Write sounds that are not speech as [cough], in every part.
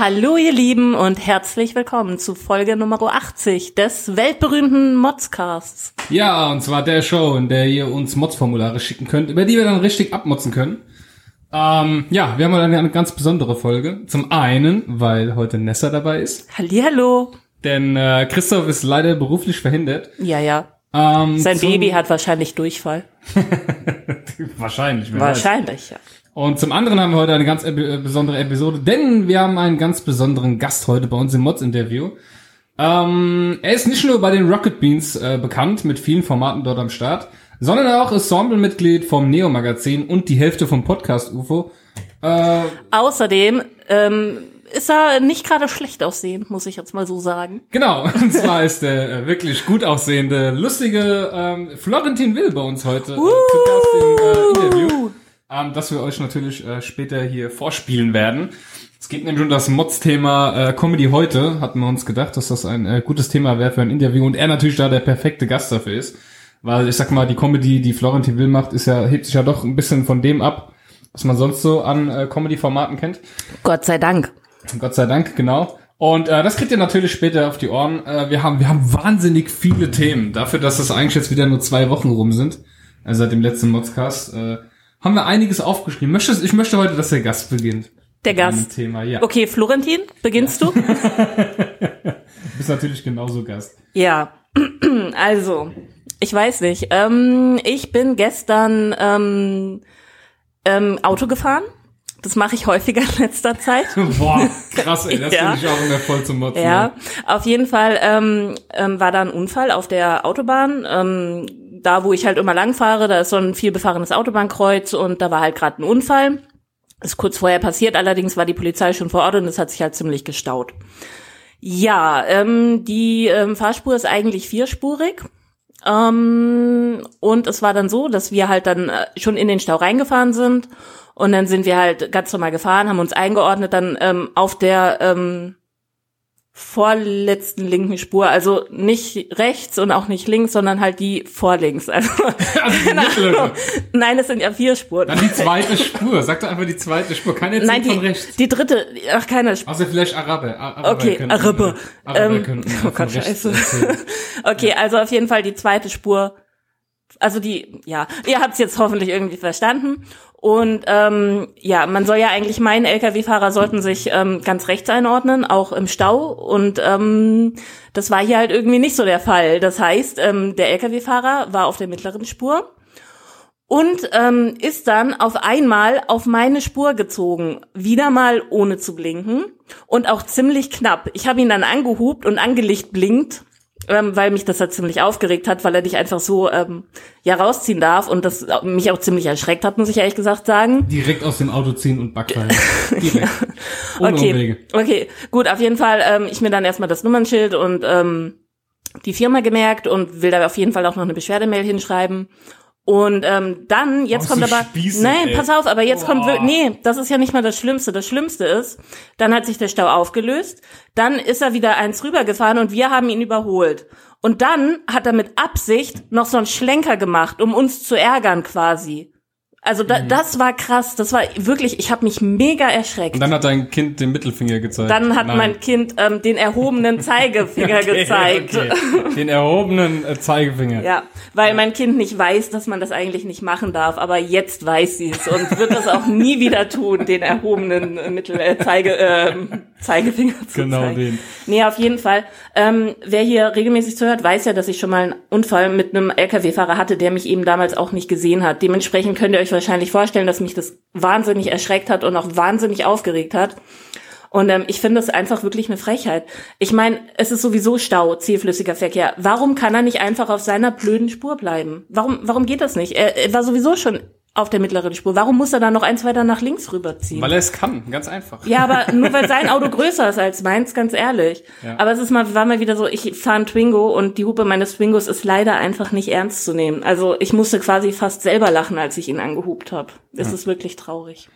Hallo ihr Lieben und herzlich willkommen zu Folge Nummer 80 des weltberühmten Modscasts. Ja, und zwar der Show, in der ihr uns Mods-Formulare schicken könnt, über die wir dann richtig abmotzen können. Ähm, ja, wir haben heute eine ganz besondere Folge. Zum einen, weil heute Nessa dabei ist. Hallihallo. Denn äh, Christoph ist leider beruflich verhindert. Ja, ja. Ähm, Sein Baby hat wahrscheinlich Durchfall. [laughs] Wahrscheinlich. Wahrscheinlich, ja. Und zum anderen haben wir heute eine ganz epi- äh, besondere Episode, denn wir haben einen ganz besonderen Gast heute bei uns im Mods-Interview. Ähm, er ist nicht nur bei den Rocket Beans äh, bekannt, mit vielen Formaten dort am Start, sondern auch Ensemble-Mitglied vom Neo-Magazin und die Hälfte vom Podcast UFO. Äh, Außerdem ähm, ist er nicht gerade schlecht aussehend, muss ich jetzt mal so sagen. genau, [laughs] und zwar ist der äh, wirklich gut aussehende, lustige ähm, Florentin Will bei uns heute äh, zu Gast im äh, Interview. Ähm, das wir euch natürlich äh, später hier vorspielen werden. Es geht nämlich um das Mods-Thema äh, Comedy heute, hatten wir uns gedacht, dass das ein äh, gutes Thema wäre für ein Interview und er natürlich da der perfekte Gast dafür ist. Weil ich sag mal, die Comedy, die Florentin Will macht, ist ja, hebt sich ja doch ein bisschen von dem ab, was man sonst so an äh, Comedy-Formaten kennt. Gott sei Dank. Gott sei Dank, genau. Und äh, das kriegt ihr natürlich später auf die Ohren. Äh, wir haben wir haben wahnsinnig viele Themen. Dafür, dass es eigentlich jetzt wieder nur zwei Wochen rum sind, also seit dem letzten Modscast, äh, haben wir einiges aufgeschrieben. Möchtest, ich möchte heute, dass der Gast beginnt. Der Gast. Thema, ja. Okay, Florentin, beginnst du? [laughs] [laughs] Du bist natürlich genauso Gast. Ja, [clears throat] also, ich weiß nicht. Ähm, ich bin gestern ähm, ähm, Auto gefahren. Das mache ich häufiger in letzter Zeit. [laughs] Boah, krass, ey. Das Ja. finde ich auch immer voll zum Motzen. Ja, auf jeden Fall ähm, ähm, war da ein Unfall auf der Autobahn. Ähm, da, wo ich halt immer lang fahre, da ist so ein viel befahrenes Autobahnkreuz und da war halt gerade ein Unfall. Ist kurz vorher passiert, allerdings war die Polizei schon vor Ort und es hat sich halt ziemlich gestaut. Ja, ähm, die ähm, Fahrspur ist eigentlich vierspurig. Ähm, und es war dann so, dass wir halt dann äh, schon in den Stau reingefahren sind und dann sind wir halt ganz normal gefahren, haben uns eingeordnet dann ähm, auf der ähm, vorletzten linken Spur, also nicht rechts und auch nicht links, sondern halt die vorlinks. [laughs] Also, [laughs] Also nein, es sind ja vier Spuren. Dann die zweite Spur. Sag doch einfach die zweite Spur. Keine Nein, von die, rechts. die dritte, ach keine Spur. Außer vielleicht Araber. Araber Okay, könnten, Araber. äh, Araber Ähm, könnten, [laughs] oh von Gott, scheiße. Okay, also auf jeden Fall die zweite Spur. Also die, ja, ihr habt es jetzt hoffentlich irgendwie verstanden. Und ähm, ja, man soll ja eigentlich meinen, Lkw-Fahrer sollten sich ähm, ganz rechts einordnen, auch im Stau. Und ähm, das war hier halt irgendwie nicht so der Fall. Das heißt, ähm, der Lkw-Fahrer war auf der mittleren Spur und ähm, ist dann auf einmal auf meine Spur gezogen, wieder mal ohne zu blinken und auch ziemlich knapp. Ich habe ihn dann angehupt und angelicht blinkt, ähm, weil mich das halt ziemlich aufgeregt hat, weil er dich einfach so ähm, ja rausziehen darf und das mich auch ziemlich erschreckt hat, muss ich ehrlich gesagt sagen. Direkt aus dem Auto ziehen und Backfallen. [laughs] Direkt. Ohne okay, Umwege. okay, gut, auf jeden Fall, ähm, ich mir dann erstmal das Nummernschild und ähm, die Firma gemerkt und will da auf jeden Fall auch noch eine Beschwerdemail hinschreiben. Und ähm, dann, jetzt Oh, kommt aber, spießig, nein, ey. pass auf, aber jetzt kommt, Boah. wir- nee, das ist ja nicht mal das Schlimmste. Das Schlimmste ist, dann hat sich der Stau aufgelöst, dann ist er wieder eins rübergefahren und wir haben ihn überholt. Und dann hat er mit Absicht noch so einen Schlenker gemacht, um uns zu ärgern quasi. Also Mhm. da, das war krass, das war wirklich, ich habe mich mega erschreckt. Und dann hat dein Kind den Mittelfinger gezeigt. Dann hat Nein. mein Kind ähm, den erhobenen [laughs] Zeigefinger Okay, gezeigt. okay. Den erhobenen äh, Zeigefinger. Ja, weil mein Kind nicht weiß, dass man das eigentlich nicht machen darf, aber jetzt weiß sie es und wird das auch nie wieder tun, den erhobenen äh, Mittel äh, Zeige äh, Zeigefinger zu Genau zeigen. den. Nee, auf jeden Fall. Ähm, wer hier regelmäßig zuhört, weiß ja, dass ich schon mal einen Unfall mit einem LKW-Fahrer hatte, der mich eben damals auch nicht gesehen hat. Dementsprechend könnt ihr euch wahrscheinlich vorstellen, dass mich das wahnsinnig erschreckt hat und auch wahnsinnig aufgeregt hat. Und ähm, ich finde es einfach wirklich eine Frechheit. Ich meine, es ist sowieso Stau, zielflüssiger Verkehr. Warum kann er nicht einfach auf seiner blöden Spur bleiben? Warum, warum geht das nicht? Er, er war sowieso schon auf der mittleren Spur. Warum muss er dann noch eins weiter nach links rüberziehen? Weil er es kann, ganz einfach. Ja, aber [laughs] nur weil sein Auto größer ist als meins, ganz ehrlich. Ja. Aber es ist mal, war mal wieder so, ich fahre ein Twingo und die Hupe meines Twingos ist leider einfach nicht ernst zu nehmen. Also ich musste quasi fast selber lachen, als ich ihn angehupt habe. Es ist wirklich traurig.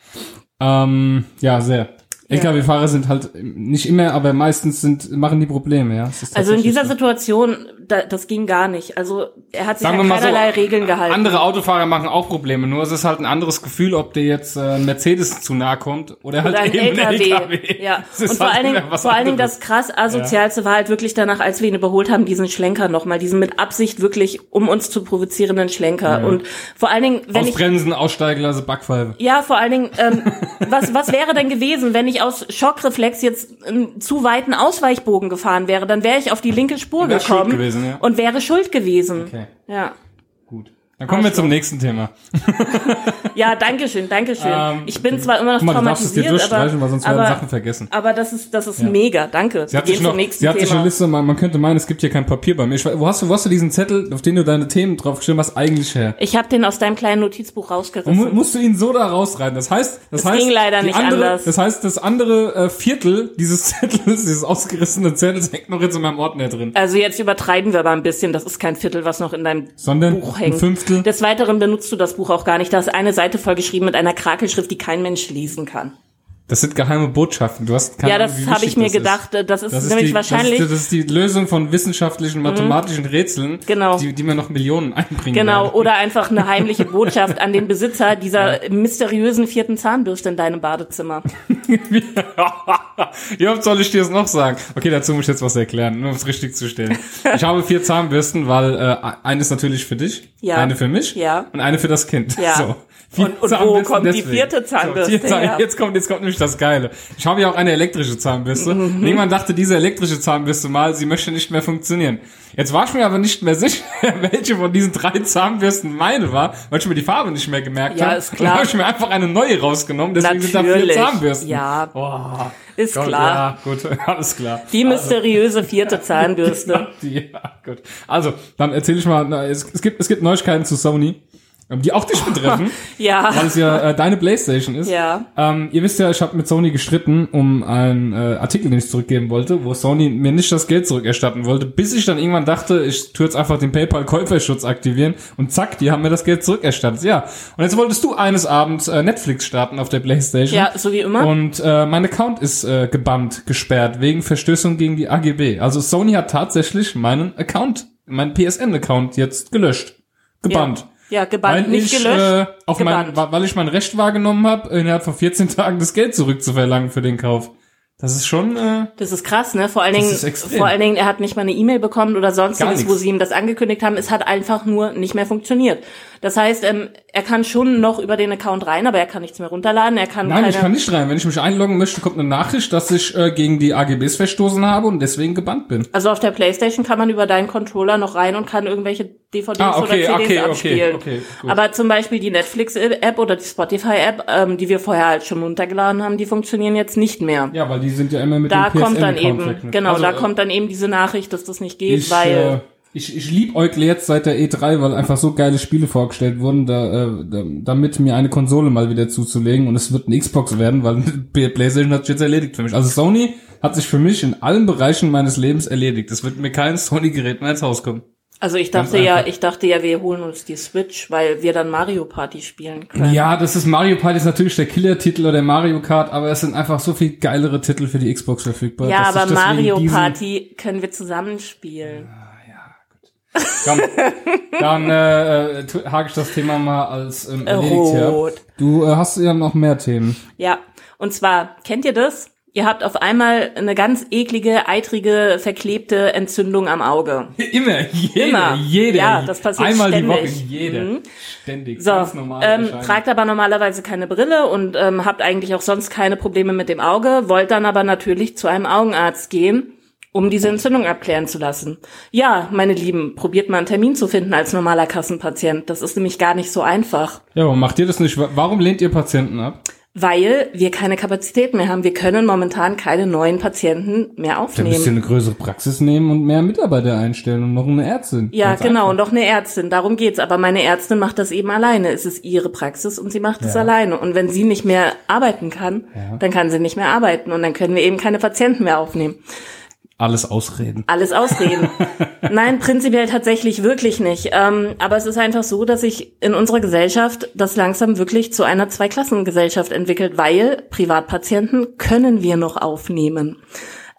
Ähm, ja, sehr. LKW-Fahrer sind halt nicht immer, aber meistens sind machen die Probleme, ja. Also in dieser so. Situation, da, das ging gar nicht. Also er hat sich Sagen an mal so, keinerlei Regeln gehalten. Andere Autofahrer machen auch Probleme, nur es ist halt ein anderes Gefühl, ob dir jetzt äh, ein Mercedes zu nahe kommt oder halt Oder ein eben ein LKW. LKW. Ja. [laughs] Und vor halt allen Dingen, vor allen Dingen das krass asozialste war halt wirklich danach, als wir ihn überholt haben, diesen Schlenker nochmal, diesen mit Absicht wirklich, um uns zu provozierenden Schlenker. Und vor allen Dingen, wenn ich Ausbremsen, Aussteiglasse, Backpfeife. Ja, vor allen Dingen, ähm, was, was wäre denn gewesen, wenn ich aus Schockreflex jetzt einen zu weiten Ausweichbogen gefahren wäre? Dann wäre ich auf die linke Spur gekommen gewesen, ja. und wäre schuld gewesen. Okay, Ja. Dann kommen wir zum nächsten Thema. [laughs] Ja, danke schön, danke schön. Ähm, ich bin zwar immer noch Guck mal, du darfst es dir traumatisiert, aber, durchstreichen, weil sonst werden aber, Sachen vergessen. aber das ist, das ist mega, danke. Sie Wir hat sich noch, zum nächsten sie hat sich eine Thema. Liste, man, man könnte meinen, es gibt hier kein Papier bei mir. Ich, wo hast du, wo hast du diesen Zettel, auf den du deine Themen draufgeschrieben hast, eigentlich her? Ich habe den aus deinem kleinen Notizbuch Und mu rausgerissen. musst du ihn so da rausreiten. Das heißt, das Es heißt, ging leider nicht andere, anders. Das heißt, das andere äh, Viertel dieses [laughs] Zettels, dieses ausgerissene Zettels, hängt noch jetzt in meinem Ordner drin. Also jetzt übertreiben wir aber ein bisschen. Das ist kein Viertel, was noch in deinem Sondern Buch hängt. Fünftel. Des Weiteren benutzt du das Buch auch gar nicht. Da ist eine Seite vollgeschrieben mit einer Krakelschrift, die kein Mensch lesen kann. Das sind geheime Botschaften. Du hast keine Ja, das habe ich mir das gedacht. Ist. Das ist Das ist, nämlich die, wahrscheinlich. das, ist, das ist die Lösung von wissenschaftlichen, mathematischen Rätseln, Genau. die, die mir noch Millionen einbringen Genau, werden. oder einfach eine heimliche Botschaft an den Besitzer dieser mysteriösen vierten Zahnbürste in deinem Badezimmer. [laughs] ja, was soll ich dir jetzt noch sagen? Okay, dazu muss ich jetzt was erklären, nur um es richtig zu stellen. Ich habe vier Zahnbürsten, weil äh, eine ist natürlich für dich, Ja. eine für mich Ja. und eine für das Kind. Ja. So. Und- und wo kommt die deswegen. vierte Zahnbürste So, Zahn? Jetzt kommt, jetzt kommt nämlich das Geile. Ich habe ja auch eine elektrische Zahnbürste. Mhm. Und irgendwann dachte diese elektrische Zahnbürste mal, sie möchte nicht mehr funktionieren. Jetzt war ich mir aber nicht mehr sicher, [laughs] welche von diesen drei Zahnbürsten meine war, weil ich mir die Farbe nicht mehr gemerkt Ja, habe. ist Und klar. dann habe ich mir einfach eine neue rausgenommen, deswegen sind da vier Natürlich. Zahnbürsten. Ja. Oh, Ist Gott, klar. Ja, gut, [laughs] alles klar. Die mysteriöse vierte [laughs] Zahnbürste. Die, ja, gut. Also, dann erzähle ich mal, es, es gibt es gibt Neuigkeiten zu Sony, die auch dich betreffen, [laughs] Ja. weil es ja äh, deine Playstation ist. Ja. Ähm, ihr wisst ja, ich habe mit Sony gestritten um einen äh, Artikel, den ich zurückgeben wollte, wo Sony mir nicht das Geld zurückerstatten wollte, bis ich dann irgendwann dachte, ich tue jetzt einfach den PayPal-Käuferschutz aktivieren und zack, die haben mir das Geld zurückerstattet. Ja. Und jetzt wolltest du eines Abends äh, Netflix starten auf der Playstation. Ja, so wie immer. Und äh, mein Account ist äh, gebannt, gesperrt, wegen Verstößung gegen die AGB. Also Sony hat tatsächlich meinen Account, meinen PSN-Account jetzt gelöscht. Gebannt. Ja, gebannt, Weil nicht ich, gelöscht. äh, auf mein, gebannt. wa- weil ich mein Recht wahrgenommen habe, innerhalb von 14 Tagen das Geld zurückzuverlangen für den Kauf. Das ist schon, äh, Das ist krass, ne? Vor allen Dingen, vor allen Dingen, er hat nicht mal eine E-Mail bekommen oder sonstiges, wo sie ihm das angekündigt haben. Es hat einfach nur nicht mehr funktioniert. Das heißt, ähm, er kann schon noch über den Account rein, aber er kann nichts mehr runterladen. Er kann nein, keine, ich kann nicht rein. Wenn ich mich einloggen möchte, kommt eine Nachricht, dass ich äh, gegen die AGBs verstoßen habe und deswegen gebannt bin. also auf der Playstation kann man über deinen Controller noch rein und kann irgendwelche DVDs Ah, okay, oder CDs okay, okay, abspielen. okay, gut. aber zum Beispiel die Netflix-App oder die Spotify-App, ähm, die wir vorher halt schon runtergeladen haben, die funktionieren jetzt nicht mehr. Ja, weil die sind ja immer mit da dem kommt dann eben, verknüpft. genau, Also, da äh, kommt dann eben diese Nachricht, dass das nicht geht, ich, weil äh, ich, ich liebäugle jetzt seit der E3, weil einfach so geile Spiele vorgestellt wurden, da, äh, da, damit mir eine Konsole mal wieder zuzulegen und es wird eine Xbox werden, weil [laughs] PlayStation hat sich jetzt erledigt für mich. Also Sony hat sich für mich in allen Bereichen meines Lebens erledigt. Es wird mir kein [laughs] Sony-Gerät mehr ins Haus kommen. Also ich dachte ja, ich dachte ja, wir holen uns die Switch, weil wir dann Mario Party spielen können. Ja, das ist Mario Party ist natürlich der Killer-Titel oder Mario Kart, aber es sind einfach so viel geilere Titel für die Xbox verfügbar. Ja, aber Mario Party können wir zusammen spielen. Komm, dann äh, äh, hake ich das Thema mal als ähm, erledigt her. Du äh, hast ja noch mehr Themen. Ja, und zwar, kennt ihr das? Ihr habt auf einmal eine ganz eklige, eitrige, verklebte Entzündung am Auge. [laughs] Immer, jeder, Immer. jeder. Ja, das passiert Einmal die ständig. Woche, jeder. Mhm. Ständig, So, ganz normal. ähm, tragt aber normalerweise keine Brille und ähm, habt eigentlich auch sonst keine Probleme mit dem Auge, wollt dann aber natürlich zu einem Augenarzt gehen, um diese Entzündung abklären zu lassen. Ja, meine Lieben, probiert mal einen Termin zu finden als normaler Kassenpatient. Das ist nämlich gar nicht so einfach. Ja, aber macht ihr das nicht? Wa- Warum lehnt ihr Patienten ab? Weil wir keine Kapazität mehr haben. Wir können momentan keine neuen Patienten mehr Da müsst ihr aufnehmen. eine größere Praxis nehmen und mehr Mitarbeiter einstellen und noch eine Ärztin. Ja, genau, und noch eine Ärztin, darum geht's. Aber meine Ärztin macht das eben alleine. Es ist ihre Praxis und sie macht es Ja. alleine. Und wenn sie nicht mehr arbeiten kann, Ja. dann kann sie nicht mehr arbeiten und dann können wir eben keine Patienten mehr aufnehmen. Alles Ausreden. Alles Ausreden. [laughs] Nein, prinzipiell tatsächlich wirklich nicht. Ähm, aber es ist einfach so, dass sich in unserer Gesellschaft das langsam wirklich zu einer Zweiklassengesellschaft entwickelt, weil Privatpatienten können wir noch aufnehmen.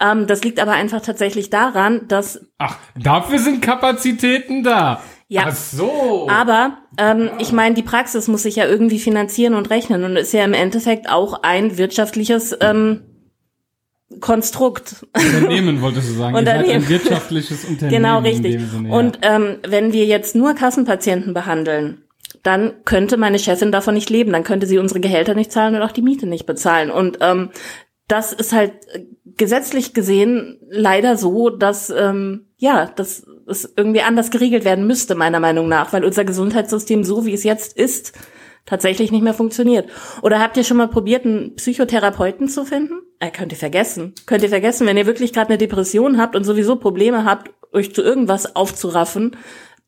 Ähm, das liegt aber einfach tatsächlich daran, dass Ach, dafür sind Kapazitäten da. Ja. Ach so. Aber ähm, ich meine, die Praxis muss sich ja irgendwie finanzieren und rechnen und ist ja im Endeffekt auch ein wirtschaftliches ähm, Konstrukt. Unternehmen wolltest du [laughs] sagen. Ihr seid Unternehmen. ein wirtschaftliches [laughs] Unternehmen. Genau, richtig. Sinne, ja. Und ähm, wenn wir jetzt nur Kassenpatienten behandeln, dann könnte meine Chefin davon nicht leben. Dann könnte sie unsere Gehälter nicht zahlen und auch die Miete nicht bezahlen. Und ähm, das ist halt äh, gesetzlich gesehen leider so, dass ähm, ja, dass es irgendwie anders geregelt werden müsste, meiner Meinung nach, weil unser Gesundheitssystem so wie es jetzt ist, tatsächlich nicht mehr funktioniert. Oder habt ihr schon mal probiert, einen Psychotherapeuten zu finden? Äh, könnt ihr vergessen. Könnt ihr vergessen, wenn ihr wirklich gerade eine Depression habt und sowieso Probleme habt, euch zu irgendwas aufzuraffen,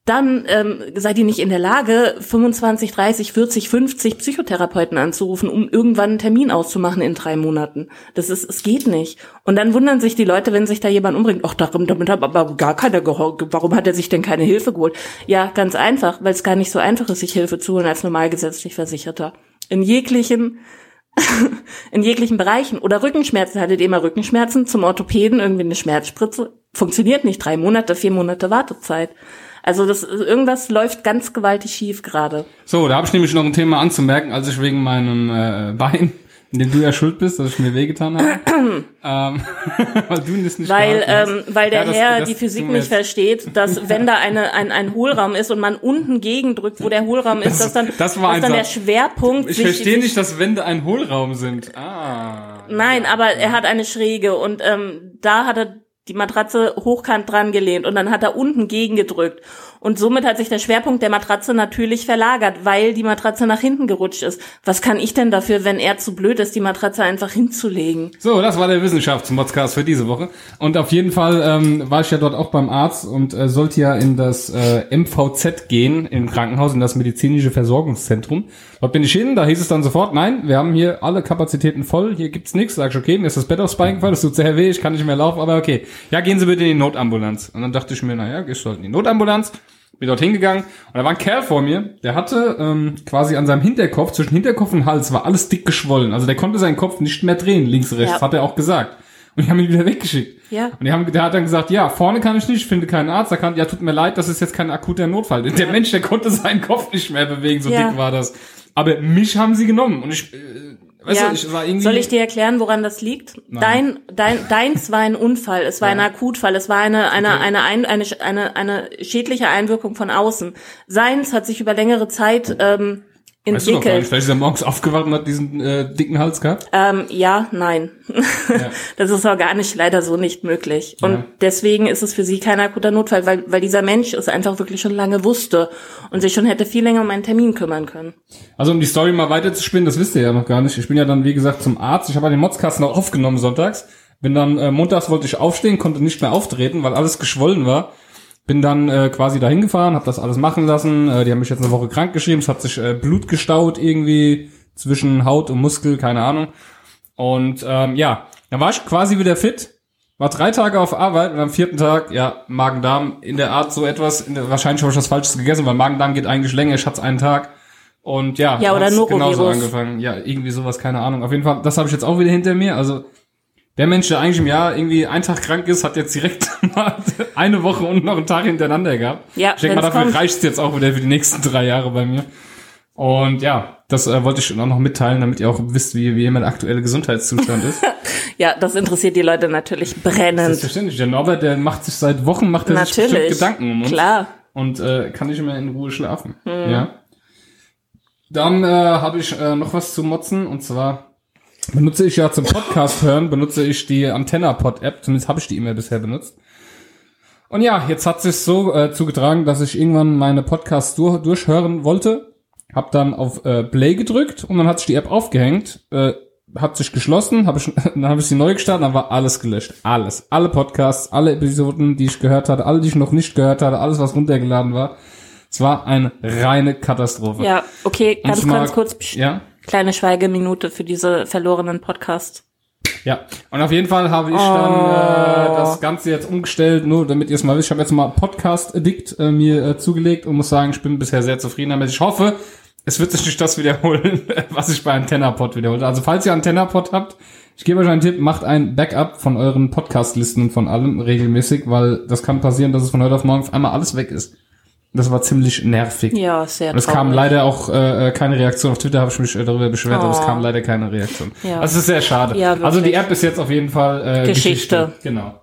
dann ähm, seid ihr nicht in der Lage, 25, 30, 40, 50 Psychotherapeuten anzurufen, um irgendwann einen Termin auszumachen in drei Monaten. Das ist, es geht nicht. Und dann wundern sich die Leute, wenn sich da jemand umbringt, ach, darum, damit hat aber gar keiner geholfen. Warum hat er sich denn keine Hilfe geholt? Ja, ganz einfach, weil es gar nicht so einfach ist, sich Hilfe zu holen als normal gesetzlich Versicherter. In jeglichen [laughs] in jeglichen Bereichen. Oder Rückenschmerzen. Hattet ihr immer Rückenschmerzen zum Orthopäden, irgendwie eine Schmerzspritze? Funktioniert nicht. Drei Monate, vier Monate Wartezeit. Also das irgendwas läuft ganz gewaltig schief gerade. So, da habe ich nämlich noch ein Thema anzumerken, als ich wegen meinem äh, Bein, [laughs] in dem du ja schuld bist, dass ich mir wehgetan habe. [clears throat] ähm, [laughs] weil du das nicht Weil, ähm, weil der Ja, das- Herr das die Physik nicht versteht, [laughs] dass wenn da eine, ein, ein Hohlraum ist und man unten gegendrückt, wo der Hohlraum ist, dass dann, das war dass dann der Satz. Schwerpunkt Ich verstehe nicht, dass Wände ein Hohlraum sind. Ah. Nein, aber er hat eine Schräge und ähm, da hat er die Matratze hochkant dran gelehnt und dann hat er unten gegengedrückt. Und somit hat sich der Schwerpunkt der Matratze natürlich verlagert, weil die Matratze nach hinten gerutscht ist. Was kann ich denn dafür, wenn er zu blöd ist, die Matratze einfach hinzulegen? So, das war der Wissenschaftsmodcast für diese Woche. Und auf jeden Fall ähm, war ich ja dort auch beim Arzt und äh, sollte ja in das äh, MVZ gehen, im Krankenhaus, in das medizinische Versorgungszentrum. Dort bin ich hin, da hieß es dann sofort, nein, wir haben hier alle Kapazitäten voll, hier gibt's nichts. Sag ich, okay, mir ist das Bett aufs Bein gefallen, das tut sehr weh, ich kann nicht mehr laufen, aber okay. Ja, gehen Sie bitte in die Notambulanz. Und dann dachte ich mir, naja, gehst du halt in die Notambulanz. Bin dort hingegangen und da war ein Kerl vor mir, der hatte ähm, quasi an seinem Hinterkopf, zwischen Hinterkopf und Hals, war alles dick geschwollen. Also der konnte seinen Kopf nicht mehr drehen, links, rechts, Ja. hat er auch gesagt. Und die haben ihn wieder weggeschickt. Ja. Und die haben, der hat dann gesagt, ja, vorne kann ich nicht, ich finde keinen Arzt. Er kann, ja, tut mir leid, das ist jetzt kein akuter Notfall. Der Mensch, der konnte seinen Kopf nicht mehr bewegen, so Ja. dick war das. Aber mich haben sie genommen und ich, äh, weißt Ja. du, ich war irgendwie. Soll ich dir erklären, woran das liegt? Dein, dein, deins war ein Unfall, es war ein Akutfall, es war eine, eine, eine, ein, eine, eine, eine schädliche Einwirkung von außen. Seins hat sich über längere Zeit ähm, weißt du doch gar nicht, vielleicht ist er morgens aufgewacht und hat diesen äh, dicken Hals gehabt. ähm, ja, nein. [laughs] Das ist organisch leider so nicht möglich. Und Ja. deswegen ist es für sie kein akuter Notfall, weil, weil dieser Mensch es einfach wirklich schon lange wusste und sich schon hätte viel länger um einen Termin kümmern können. Also um die Story mal weiter zu spinnen, das wisst ihr ja noch gar nicht. Ich bin ja dann, wie gesagt, zum Arzt. Ich habe ja den Motzkasten auch aufgenommen sonntags. Bin dann, äh, montags wollte ich aufstehen, konnte nicht mehr auftreten, weil alles geschwollen war. Bin dann äh, quasi dahin gefahren, habe das alles machen lassen. Äh, die haben mich jetzt eine Woche krank geschrieben. Es hat sich äh, Blut gestaut irgendwie zwischen Haut und Muskel, keine Ahnung. Und ähm, ja, dann war ich quasi wieder fit. War drei Tage auf Arbeit und am vierten Tag, ja, Magen-Darm in der Art so etwas. Der, wahrscheinlich habe ich was Falsches gegessen, weil Magen-Darm geht eigentlich länger. Ich hatte einen Tag. Und ja, Ja, oder Norovirus. genauso angefangen. Ja, irgendwie sowas, keine Ahnung. Auf jeden Fall, das habe ich jetzt auch wieder hinter mir. Also der Mensch, der eigentlich im Jahr irgendwie einen Tag krank ist, hat jetzt direkt [laughs] mal eine Woche und noch einen Tag hintereinander gehabt. Ja, ich denke mal, dafür kommt. reicht's jetzt auch wieder für die nächsten drei Jahre bei mir. Und ja, das äh, wollte ich auch noch mitteilen, damit ihr auch wisst, wie, wie mein aktueller Gesundheitszustand ist. [laughs] Ja, das interessiert die Leute natürlich brennend. Selbstverständlich. Der Norbert, der macht sich seit Wochen, macht er sich Natürlich. Gedanken um uns. Klar. und äh, kann nicht mehr in Ruhe schlafen. Ja. Dann äh, habe ich äh, noch was zu motzen und zwar benutze ich ja zum Podcast hören, benutze ich die Antenna-Pod-App, zumindest habe ich die immer bisher benutzt. Und ja, jetzt hat sich so äh, zugetragen, dass ich irgendwann meine Podcasts durch, durchhören wollte, hab dann auf äh, Play gedrückt und dann hat sich die App aufgehängt, äh, hat sich geschlossen, hab ich, [laughs] dann habe ich sie neu gestartet, dann war alles gelöscht, alles, alle Podcasts, alle Episoden, die ich gehört hatte, alle, die ich noch nicht gehört hatte, alles, was runtergeladen war. Es war eine reine Katastrophe. Ja, okay, ganz, ganz kurz. Psch, Ja, Kleine Schweigeminute für diese verlorenen Podcasts. Ja, und auf jeden Fall habe ich dann äh, das Ganze jetzt umgestellt, nur damit ihr es mal wisst. Ich habe jetzt mal Podcast Addict äh, mir äh, zugelegt und muss sagen, ich bin bisher sehr zufrieden damit. Ich hoffe, es wird sich nicht das wiederholen, [laughs] was ich bei AntennaPod wiederholt. Also falls ihr AntennaPod habt, ich gebe euch einen Tipp, macht ein Backup von euren Podcast-Listen und von allem regelmäßig, weil das kann passieren, dass es von heute auf morgen auf einmal alles weg ist. Das war ziemlich nervig. Ja, sehr Und es kam leider auch äh, keine Reaktion. Auf Twitter habe ich mich äh, darüber beschwert, aber es Oh. kam leider keine Reaktion. Ja. Das ist sehr schade. Ja, also die App ist jetzt auf jeden Fall äh, Geschichte. Genau.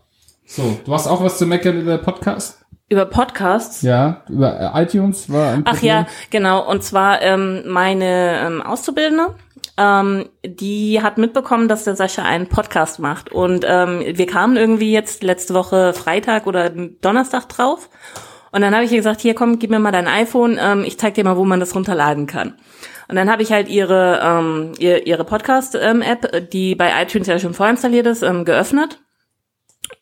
So, du hast auch was zu meckern über Podcast? Über Podcasts? Ja, über äh, iTunes war ein Ach Problem. ja, genau. Und zwar ähm, meine ähm, Auszubildende, ähm, die hat mitbekommen, dass der Sascha einen Podcast macht. Und ähm, wir kamen irgendwie jetzt letzte Woche Freitag oder Donnerstag drauf. Und dann habe ich ihr gesagt, hier komm, gib mir mal dein iPhone, ähm, ich zeig dir mal, wo man das runterladen kann. Und dann habe ich halt ihre ähm, ihr, ihre Podcast-App, die bei iTunes ja schon vorinstalliert ist, ähm, geöffnet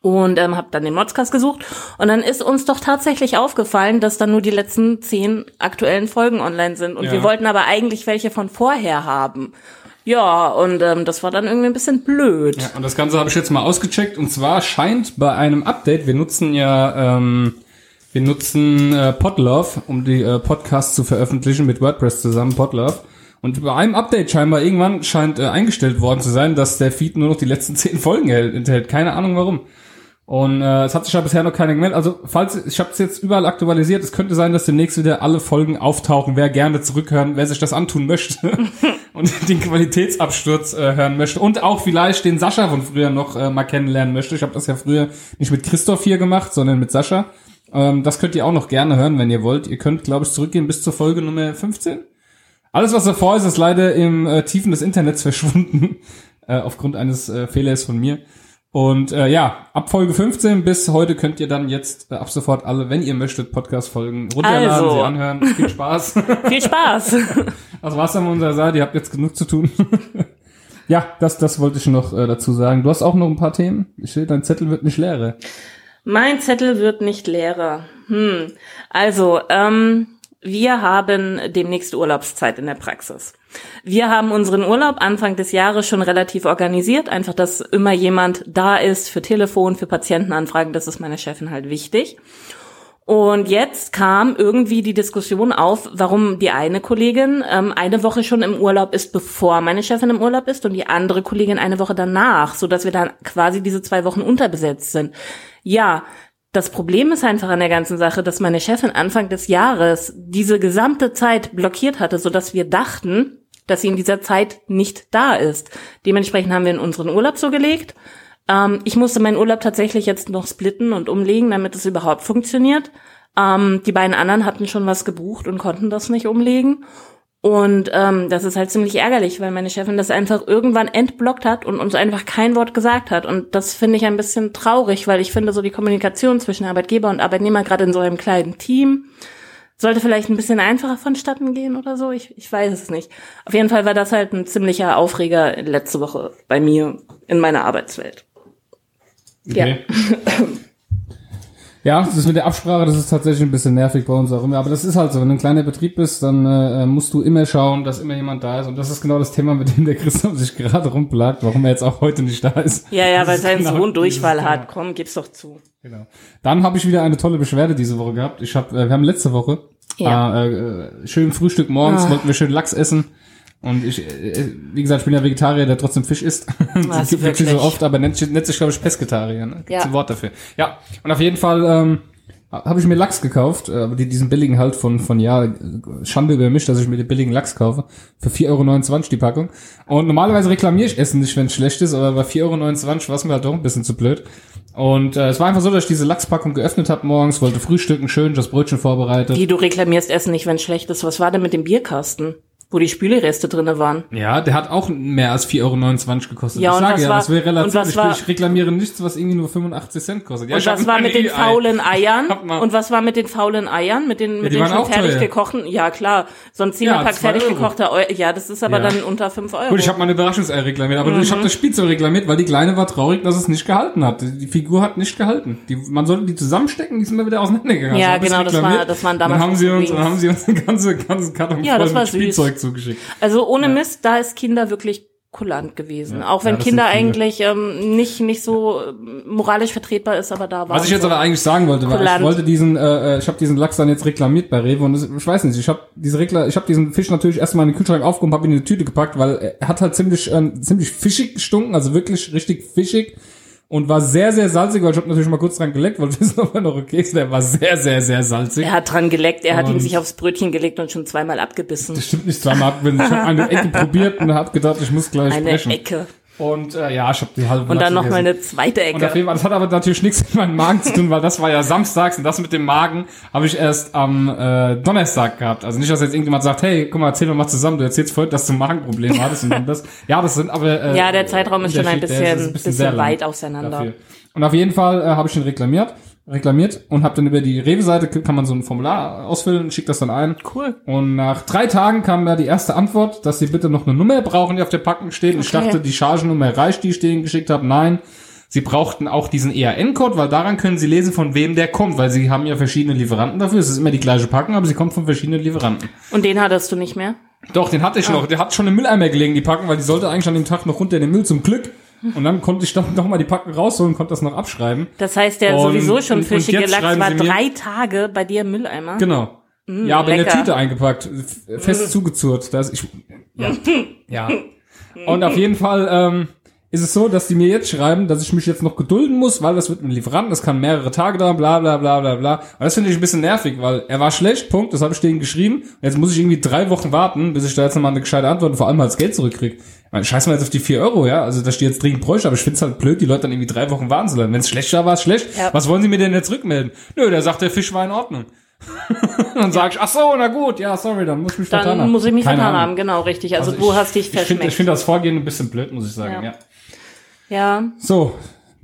und ähm, habe dann den Modcast gesucht und dann ist uns doch tatsächlich aufgefallen, dass dann nur die letzten zehn aktuellen Folgen online sind und Ja. wir wollten aber eigentlich welche von vorher haben. Ja, und ähm, das war dann irgendwie ein bisschen blöd. Ja, und das Ganze habe ich jetzt mal ausgecheckt. Und zwar scheint bei einem Update, wir nutzen ja, ähm, wir nutzen äh, Podlove, um die äh, Podcasts zu veröffentlichen mit WordPress zusammen, Podlove. Und bei einem Update scheinbar irgendwann scheint äh, eingestellt worden zu sein, dass der Feed nur noch die letzten [laughs] zehn Folgen hält- enthält. Keine Ahnung warum. Und äh, es hat sich ja bisher noch keiner gemeldet. Also falls ich habe es jetzt überall aktualisiert, es könnte sein, dass demnächst wieder alle Folgen auftauchen. Wer gerne zurückhören, wer sich das antun möchte [laughs] [laughs] und den Qualitätsabsturz äh, hören möchte und auch vielleicht den Sascha von früher noch äh, mal kennenlernen möchte. Ich habe das ja früher nicht mit Christoph hier gemacht, sondern mit Sascha. Ähm, das könnt ihr auch noch gerne hören, wenn ihr wollt. Ihr könnt, glaube ich, zurückgehen bis zur Folge Nummer 15. Alles, was davor ist, ist leider im äh, Tiefen des Internets [laughs] verschwunden, äh, aufgrund eines äh, Fehlers von mir. Und äh, ja, ab Folge 15 bis heute könnt ihr dann jetzt äh, ab sofort alle, wenn ihr möchtet, Podcast-Folgen runterladen, Also. sie anhören. Viel Spaß. [laughs] Viel Spaß. [laughs] Das war's dann von unserer Seite. Ihr habt jetzt genug zu tun. ja, das, das wollte ich noch äh, dazu sagen. Du hast auch noch ein paar Themen. Ich sehe, dein Zettel wird nicht leerer. Mein Zettel wird nicht leerer. Hm. Also, ähm, wir haben demnächst Urlaubszeit in der Praxis. Wir haben unseren Urlaub Anfang des Jahres schon relativ organisiert, einfach, dass immer jemand da ist für Telefon, für Patientenanfragen, das ist meiner Chefin halt wichtig. Und jetzt kam irgendwie die Diskussion auf, warum die eine Kollegin ähm, eine Woche schon im Urlaub ist, bevor meine Chefin im Urlaub ist, und die andere Kollegin eine Woche danach, so dass wir dann quasi diese zwei Wochen unterbesetzt sind. Ja, das Problem ist einfach an der ganzen Sache, dass meine Chefin Anfang des Jahres diese gesamte Zeit blockiert hatte, so dass wir dachten, dass sie in dieser Zeit nicht da ist. Dementsprechend haben wir in unseren Urlaub so gelegt. Ähm, ich musste meinen Urlaub tatsächlich jetzt noch splitten und umlegen, damit es überhaupt funktioniert. Ähm, die beiden anderen hatten schon was gebucht und konnten das nicht umlegen. Und ähm, das ist halt ziemlich ärgerlich, weil meine Chefin das einfach irgendwann entblockt hat und uns einfach kein Wort gesagt hat. Und das finde ich ein bisschen traurig, weil ich finde, so die Kommunikation zwischen Arbeitgeber und Arbeitnehmer, gerade in so einem kleinen Team, sollte vielleicht ein bisschen einfacher vonstatten gehen oder so. Ich, ich weiß es nicht. Auf jeden Fall war das halt ein ziemlicher Aufreger letzte Woche bei mir in meiner Arbeitswelt. Okay. Ja, das ist mit der Absprache, das ist tatsächlich ein bisschen nervig bei uns auch immer. Aber das ist halt so, wenn du ein kleiner Betrieb bist, dann äh, musst du immer schauen, dass immer jemand da ist. Und das ist genau das Thema, mit dem der Christoph sich gerade rumplagt, warum er jetzt auch heute nicht da ist. Ja, ja, Das weil sein genau Sohn Durchfall hat. Thema. Komm, gib's doch zu. Genau. Dann habe ich wieder eine tolle Beschwerde diese Woche gehabt. Ich hab, äh, wir haben letzte Woche Ja. äh, äh, schön Frühstück morgens, Ah. wollten wir schön Lachs essen. Und ich, äh, wie gesagt, ich bin ja Vegetarier, der trotzdem Fisch isst. [laughs] Das gibt wirklich so oft, aber nennt, nennt sich, glaube ich, Pesketarier. Ne? Gibt's Ja. ein Wort dafür. Ja, und auf jeden Fall ähm, habe ich mir Lachs gekauft, äh, aber die, diesen billigen halt von, von ja, äh, Schande über mich, dass ich mir den billigen Lachs kaufe. Für 4,29 Euro die Packung. Und normalerweise reklamiere ich Essen nicht, wenn es schlecht ist, aber bei 4,29 Euro war es mir halt doch ein bisschen zu blöd. Und äh, es war einfach so, dass ich diese Lachspackung geöffnet habe morgens, wollte frühstücken, schön das Brötchen vorbereitet. Wie du reklamierst Essen nicht, wenn schlecht ist. Was war denn mit dem Bierkasten, wo die Spülereste drinne waren? Ja, der hat auch mehr als 4,29 Euro gekostet. Ja, ich sage ja, war- das wäre relativ. was ich, war- ich reklamiere nichts, was irgendwie nur 85 Cent kostet. Ja, Und ich was war mit den faulen Eiern? Und was war mit den faulen Eiern? Mit den, mit die den schon fertig teuer. gekochten? Ja, klar. So ein Zehnerpack zwei fertig Euro. gekochter Eu Ja, das ist aber Ja. dann unter 5 Euro. Gut, ich habe mal eine Überraschungsei reklamiert, aber ich Mhm. habe das Spielzeug reklamiert, weil die Kleine war traurig, dass es nicht gehalten hat. Die Figur hat nicht gehalten. Die, man sollte die zusammenstecken, die sind immer wieder auseinandergegangen. Ja, genau, das war- das waren Dann damals haben sie uns, dann haben sie uns einen ganzen, ganzen Karton Ja, voll mit. Spielzeug zugeschickt. also ohne Mist, da ist Kinder wirklich kulant gewesen. Ja, auch wenn ja, Kinder eigentlich ähm, nicht nicht so äh, moralisch vertretbar ist, aber da war Was ich jetzt so. aber eigentlich sagen wollte, war, ich Kulant. wollte diesen, äh, äh, ich habe diesen Lachs dann jetzt reklamiert bei Rewe und das, ich weiß nicht, ich habe diese Rekla ich habe diesen Fisch natürlich erstmal in den Kühlschrank aufgehoben, habe ihn in eine Tüte gepackt, weil er hat halt ziemlich ähm, ziemlich fischig gestunken, also wirklich richtig fischig und war sehr sehr salzig, weil ich habe natürlich mal kurz dran geleckt, wollte wissen, ob er noch okay ist. Der war sehr sehr sehr salzig. er hat dran geleckt, er hat ihn sich aufs Brötchen gelegt und schon zweimal abgebissen. Das stimmt nicht zweimal, wenn ich habe eine Ecke [laughs] probiert und habe gedacht, ich muss gleich Eine sprechen. Ecke. Und äh, ja, ich habe die halbe Und dann noch mal eine zweite Und auf Ecke. jeden Fall, das hat aber natürlich nichts mit meinem Magen zu tun, weil das war ja samstags und das mit dem Magen habe ich erst am äh, Donnerstag gehabt. Also nicht, dass jetzt irgendjemand sagt, hey, guck mal, erzähl doch mal zusammen, du erzählst vorhin, dass du ein Magenproblem hattest und dann das. Ja, das sind aber äh, Ja, der Zeitraum ist schon ein bisschen, bisschen, lang weit auseinander. dafür. Und auf jeden Fall äh, habe ich ihn reklamiert, reklamiert und habe dann über die Rewe-Seite kann man so ein Formular ausfüllen, schickt das dann ein. Cool. Und nach drei Tagen kam ja die erste Antwort, dass sie bitte noch eine Nummer brauchen, die auf der Packung steht. Und ich Okay. dachte, die Chargennummer reicht, die ich denen geschickt habe. Nein, sie brauchten auch diesen ERN-Code, weil daran können sie lesen, von wem der kommt, weil sie haben ja verschiedene Lieferanten dafür. Es ist immer die gleiche Packung, aber sie kommt von verschiedenen Lieferanten. Und den hattest du nicht mehr? Doch, den hatte ich noch. Der hat schon im Mülleimer gelegen, die Packung, weil die sollte eigentlich an dem Tag noch runter in den Müll zum Glück. Und dann konnte ich dann noch mal die Packung rausholen, konnte das noch abschreiben. Das heißt, der Und- sowieso schon und- schreiben war drei Tage bei dir im Mülleimer. Genau. ja, aber in der lecker. Tüte eingepackt, fest [laughs] zugezurrt. Da ist ich, ja. [laughs] ja. Und auf jeden Fall ähm, ist es so, dass die mir jetzt schreiben, dass ich mich jetzt noch gedulden muss, weil das wird ein Lieferant, das kann mehrere Tage dauern, bla bla bla bla bla. Und das finde ich ein bisschen nervig, weil er war schlecht, Punkt, das habe ich denen geschrieben. Jetzt muss ich irgendwie drei Wochen warten, bis ich da jetzt nochmal eine gescheite Antwort und vor allem mal das Geld zurückkriege. Ich meine, scheiß mal jetzt auf die vier Euro, ja, also dass ich die jetzt dringend bräuchte, aber ich finde es halt blöd, die Leute dann irgendwie drei Wochen warten zu lassen. Wenn es schlecht war, war es schlecht. Ja. Was wollen sie mir denn jetzt rückmelden? Nö, der sagt, der Fisch war in Ordnung. [laughs] dann sag ich, ach so, na gut, ja, sorry, dann muss ich mich vertan Dann haben. muss ich mich Keine vertan haben, genau, richtig. Also, Also du ich- hast dich Ich finde verschmeckt. ich find das Vorgehen ein bisschen blöd, muss ich sagen, ja. Ja. Ja, So,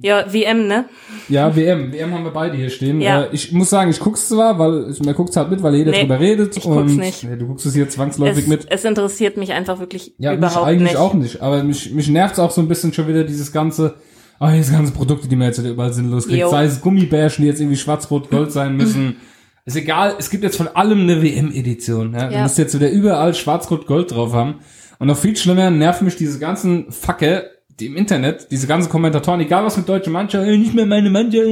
ja, WM, ne? ja, WM. WM haben wir beide hier stehen. Ja. Äh, ich muss sagen, ich guck's zwar, weil ich, mir guckt's halt mit, weil jeder Nee, drüber redet. ich guck's und nicht. Nee, du guckst es hier zwangsläufig Es, mit. es interessiert mich einfach wirklich Ja, mich überhaupt eigentlich nicht. auch nicht. Aber mich, mich nervt's auch so ein bisschen schon wieder dieses ganze, ah, diese ganzen Produkte, die man jetzt wieder überall sinnlos kriegt. Jo. Sei es Gummibärchen, die jetzt irgendwie schwarz-rot-gold sein müssen. [clears throat] Ist egal, es gibt jetzt von allem eine WM-Edition. Ja? Du Ja. musst jetzt wieder überall schwarz-rot-gold drauf haben. Und noch viel schlimmer nerven mich diese ganzen Facke, im Internet, diese ganzen Kommentatoren, egal was mit deutschen Mannschaft, nicht mehr meine Mannschaft.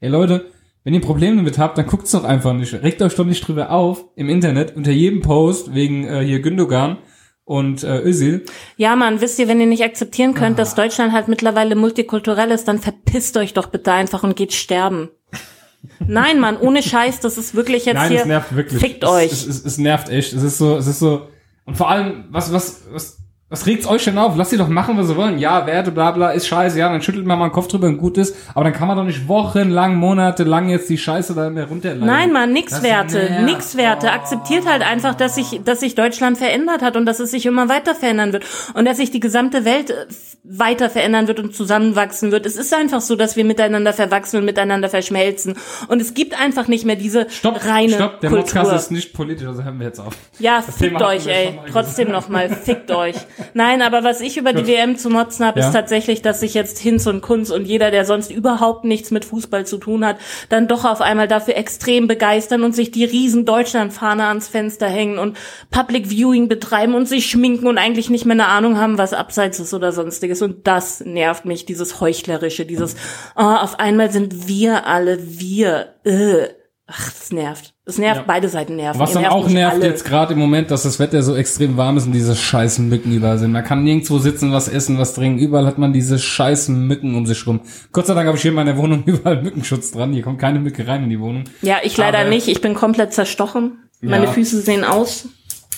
Ey Leute, wenn ihr ein Problem damit habt, dann guckt's doch einfach nicht. Regt euch doch nicht drüber auf im Internet, unter jedem Post, wegen äh, hier Gündogan und äh, Özil. Ja, Mann, wisst ihr, wenn ihr nicht akzeptieren könnt, Ah. dass Deutschland halt mittlerweile multikulturell ist, dann verpisst euch doch bitte einfach und geht sterben. [laughs] Nein, Mann, ohne Scheiß, das ist wirklich jetzt Nein, hier. es nervt wirklich. Fickt es, euch. Es, es, es nervt echt. Es ist so, es ist so. Und vor allem, was, was, was, was regt's euch denn auf? Lasst sie doch machen, was sie wollen. Ja, Werte, bla, bla, ist scheiße. Ja, dann schüttelt man mal den Kopf drüber und gut ist. Aber dann kann man doch nicht wochenlang, monatelang jetzt die Scheiße da immer runterladen. Nein, Mann, nix Das Werte, nervt. Oh. nix Werte. Akzeptiert halt einfach, dass sich, dass sich Deutschland verändert hat und dass es sich immer weiter verändern wird und dass sich die gesamte Welt äh, weiter verändern wird und zusammenwachsen wird. Es ist einfach so, dass wir miteinander verwachsen und miteinander verschmelzen und es gibt einfach nicht mehr diese Stopp, reine stopp, der Kultur. Podcast ist nicht politisch, also hören wir jetzt auf. Ja, Das fickt euch, ey. Trotzdem nochmal, fickt [laughs] euch. Nein, aber was ich über die Gut. WM zu motzen habe, Ja. ist tatsächlich, dass sich jetzt Hinz und Kunz und jeder, der sonst überhaupt nichts mit Fußball zu tun hat, dann doch auf einmal dafür extrem begeistern und sich die riesen Deutschlandfahne ans Fenster hängen und Public Viewing betreiben und sich schminken und eigentlich nicht mehr eine Ahnung haben, was abseits ist oder sonstiges. Und das nervt mich, dieses Heuchlerische, dieses, oh, auf einmal sind wir alle wir. Äh. Ach, das nervt. Das nervt, Ja. beide Seiten nerven. Was Ihr dann auch mich nervt alle. jetzt gerade im Moment, dass das Wetter so extrem warm ist und diese scheiß Mücken überall sind. Man kann nirgendwo sitzen, was essen, was trinken. Überall hat man diese scheiß Mücken um sich rum. Gott sei Dank habe ich hier in meiner Wohnung [laughs] überall Mückenschutz dran. Hier kommt keine Mücke rein in die Wohnung. Ja, ich leider Aber- nicht. Ich bin komplett zerstochen. Meine Ja. Füße sehen aus.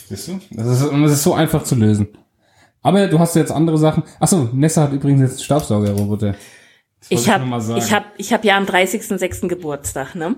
Siehst du? Das ist, und das ist so einfach zu lösen. Aber du hast jetzt andere Sachen. Achso, Nessa hat übrigens jetzt einen Staubsaugerroboter. Ich habe ich hab, ich hab ja am 30.06. Geburtstag, ne?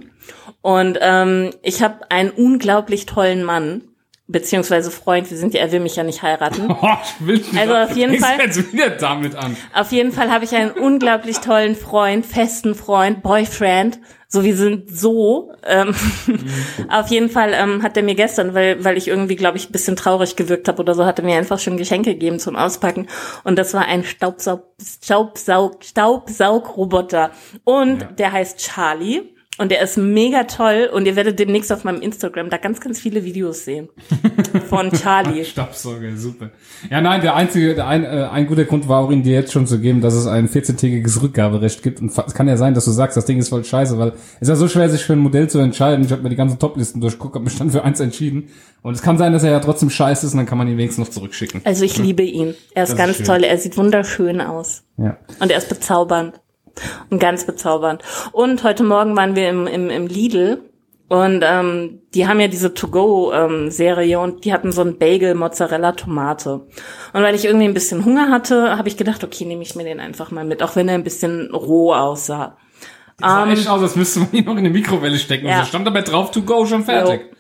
Und ähm, ich habe einen unglaublich tollen Mann, beziehungsweise Freund, wir sind ja, er will mich ja nicht heiraten. [laughs] Oh, ich will nicht. Also auf jeden Fall- jetzt wieder damit an. Auf jeden Fall habe ich einen unglaublich tollen Freund, festen Freund, Boyfriend. So, wir sind so. Ähm, [laughs] Auf jeden Fall ähm, hat er mir gestern, weil, weil ich irgendwie, glaube ich, ein bisschen traurig gewirkt habe oder so, hat er mir einfach schon Geschenke gegeben zum Auspacken. Und das war ein Staubsaug, Staubsaug, Staubsaugroboter. Und Ja. der heißt Charlie. Und der ist mega toll und ihr werdet demnächst auf meinem Instagram da ganz, ganz viele Videos sehen. [laughs] Von Charlie. Staubsauger, super. Ja, nein, der einzige, der ein, äh, ein guter Grund war auch, ihn dir jetzt schon zu geben, dass es ein 14-tägiges Rückgaberecht gibt. Und es kann ja sein, dass du sagst, das Ding ist voll scheiße, weil es ist ja so schwer, sich für ein Modell zu entscheiden. Ich habe mir die ganzen Toplisten durchguckt, habe mich dann für eins entschieden. Und es kann sein, dass er ja trotzdem scheiße ist und dann kann man ihn wenigstens noch zurückschicken. Also ich liebe ihn. Er ist Das ist ganz schön. toll. Er sieht wunderschön aus. Ja. Und er ist bezaubernd. Und ganz bezaubernd. Und heute Morgen waren wir im, im, im Lidl und ähm, die haben ja diese To-Go-Serie und die hatten so ein Bagel Mozzarella Tomate. Und weil ich irgendwie ein bisschen Hunger hatte, habe ich gedacht, okay, nehme ich mir den einfach mal mit, auch wenn er ein bisschen roh aussah. Das sah echt aus, als müsste man ihn noch in die Mikrowelle stecken. Ja. Und da stand dabei drauf, to go, schon fertig.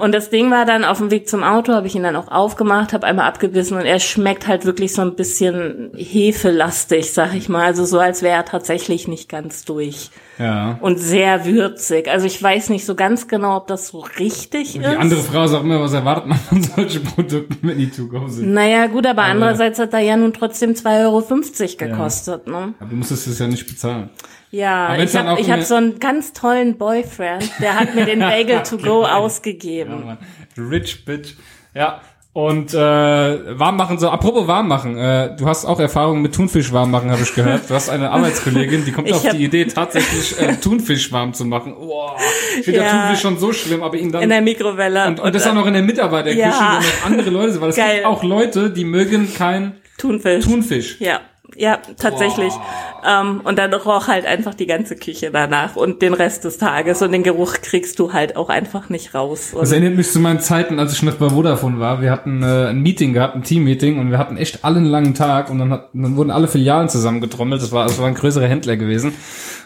Und das Ding war dann auf dem Weg zum Auto, habe ich ihn dann auch aufgemacht, habe einmal abgebissen und er schmeckt halt wirklich so ein bisschen hefelastig, sag ich mal. Also so, als wäre er tatsächlich nicht ganz durch. Ja. Und sehr würzig. Also ich weiß nicht so ganz genau, ob das so richtig Die ist. andere Frau sagt immer, was erwartet man von solchen Produkten, wenn die to go sind. naja, gut, aber andererseits hat er ja nun trotzdem 2,50 Euro gekostet, ne? Aber du musstest es ja nicht bezahlen. Ja, ich habe hab so einen ganz tollen Boyfriend, der hat mir den [laughs] Bagel to go ausgegeben. Ja. Rich Bitch. Ja. Und äh, warm machen so, apropos warm machen, äh, du hast auch Erfahrungen mit Thunfisch warm machen, habe ich gehört. Du hast eine [laughs] Arbeitskollegin, die kommt Ich auf die Idee, tatsächlich äh, Thunfisch warm zu machen. Boah, ich finde Ja. ja. Thunfisch schon so schlimm, aber ihn dann In der Mikrowelle. und, und das auch noch in der Mitarbeiterküche, Ja. wo noch andere Leute sind, weil es Geil. gibt auch Leute, die mögen kein Thunfisch. Thunfisch. Ja, ja, tatsächlich. Ähm, und dann roch halt einfach die ganze Küche danach und den Rest des Tages und den Geruch kriegst du halt auch einfach nicht raus. Das erinnert mich zu meinen Zeiten, als ich noch bei Vodafone war. Wir hatten äh, ein Meeting gehabt, ein Team-Meeting und wir hatten echt alle einen langen Tag und dann, hat, dann wurden alle Filialen zusammengetrommelt. Das war, das war ein größerer Händler gewesen.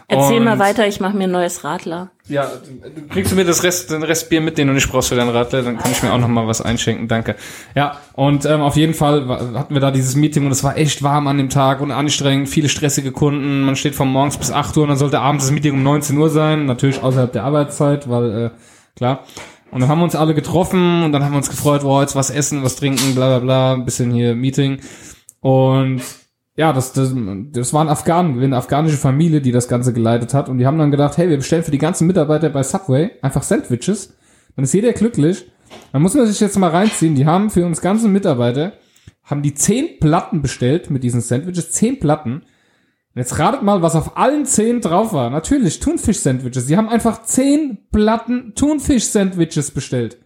Erzähl und, mal weiter, ich mache mir ein neues Radler. Ja, du- kriegst du mir das Rest, den Rest Bier mit, den du nicht brauchst für deinen Radler, dann kann ich mir auch noch mal was einschenken, danke. Ja, und ähm, auf jeden Fall hatten wir da dieses Meeting und es war echt warm an dem Tag und anstrengend, viele stressige Kunden, man steht von morgens bis 8 Uhr und dann sollte abends das Meeting um 19 Uhr sein, natürlich außerhalb der Arbeitszeit, weil, äh, klar. Und dann haben wir uns alle getroffen und dann haben wir uns gefreut, boah, jetzt was essen, was trinken, bla bla bla, ein bisschen hier Meeting. Und ja, das, das, das waren Afghanen, eine afghanische Familie, die das Ganze geleitet hat. Und die haben dann gedacht, hey, wir bestellen für die ganzen Mitarbeiter bei Subway einfach Sandwiches. Dann ist jeder glücklich. Dann muss man sich jetzt mal reinziehen. Die haben für uns ganzen Mitarbeiter, haben die zehn Platten bestellt mit diesen Sandwiches. Zehn Platten. Und jetzt ratet mal, was auf allen zehn drauf war. Natürlich, Thunfisch-Sandwiches. Die haben einfach zehn Platten Thunfisch-Sandwiches bestellt.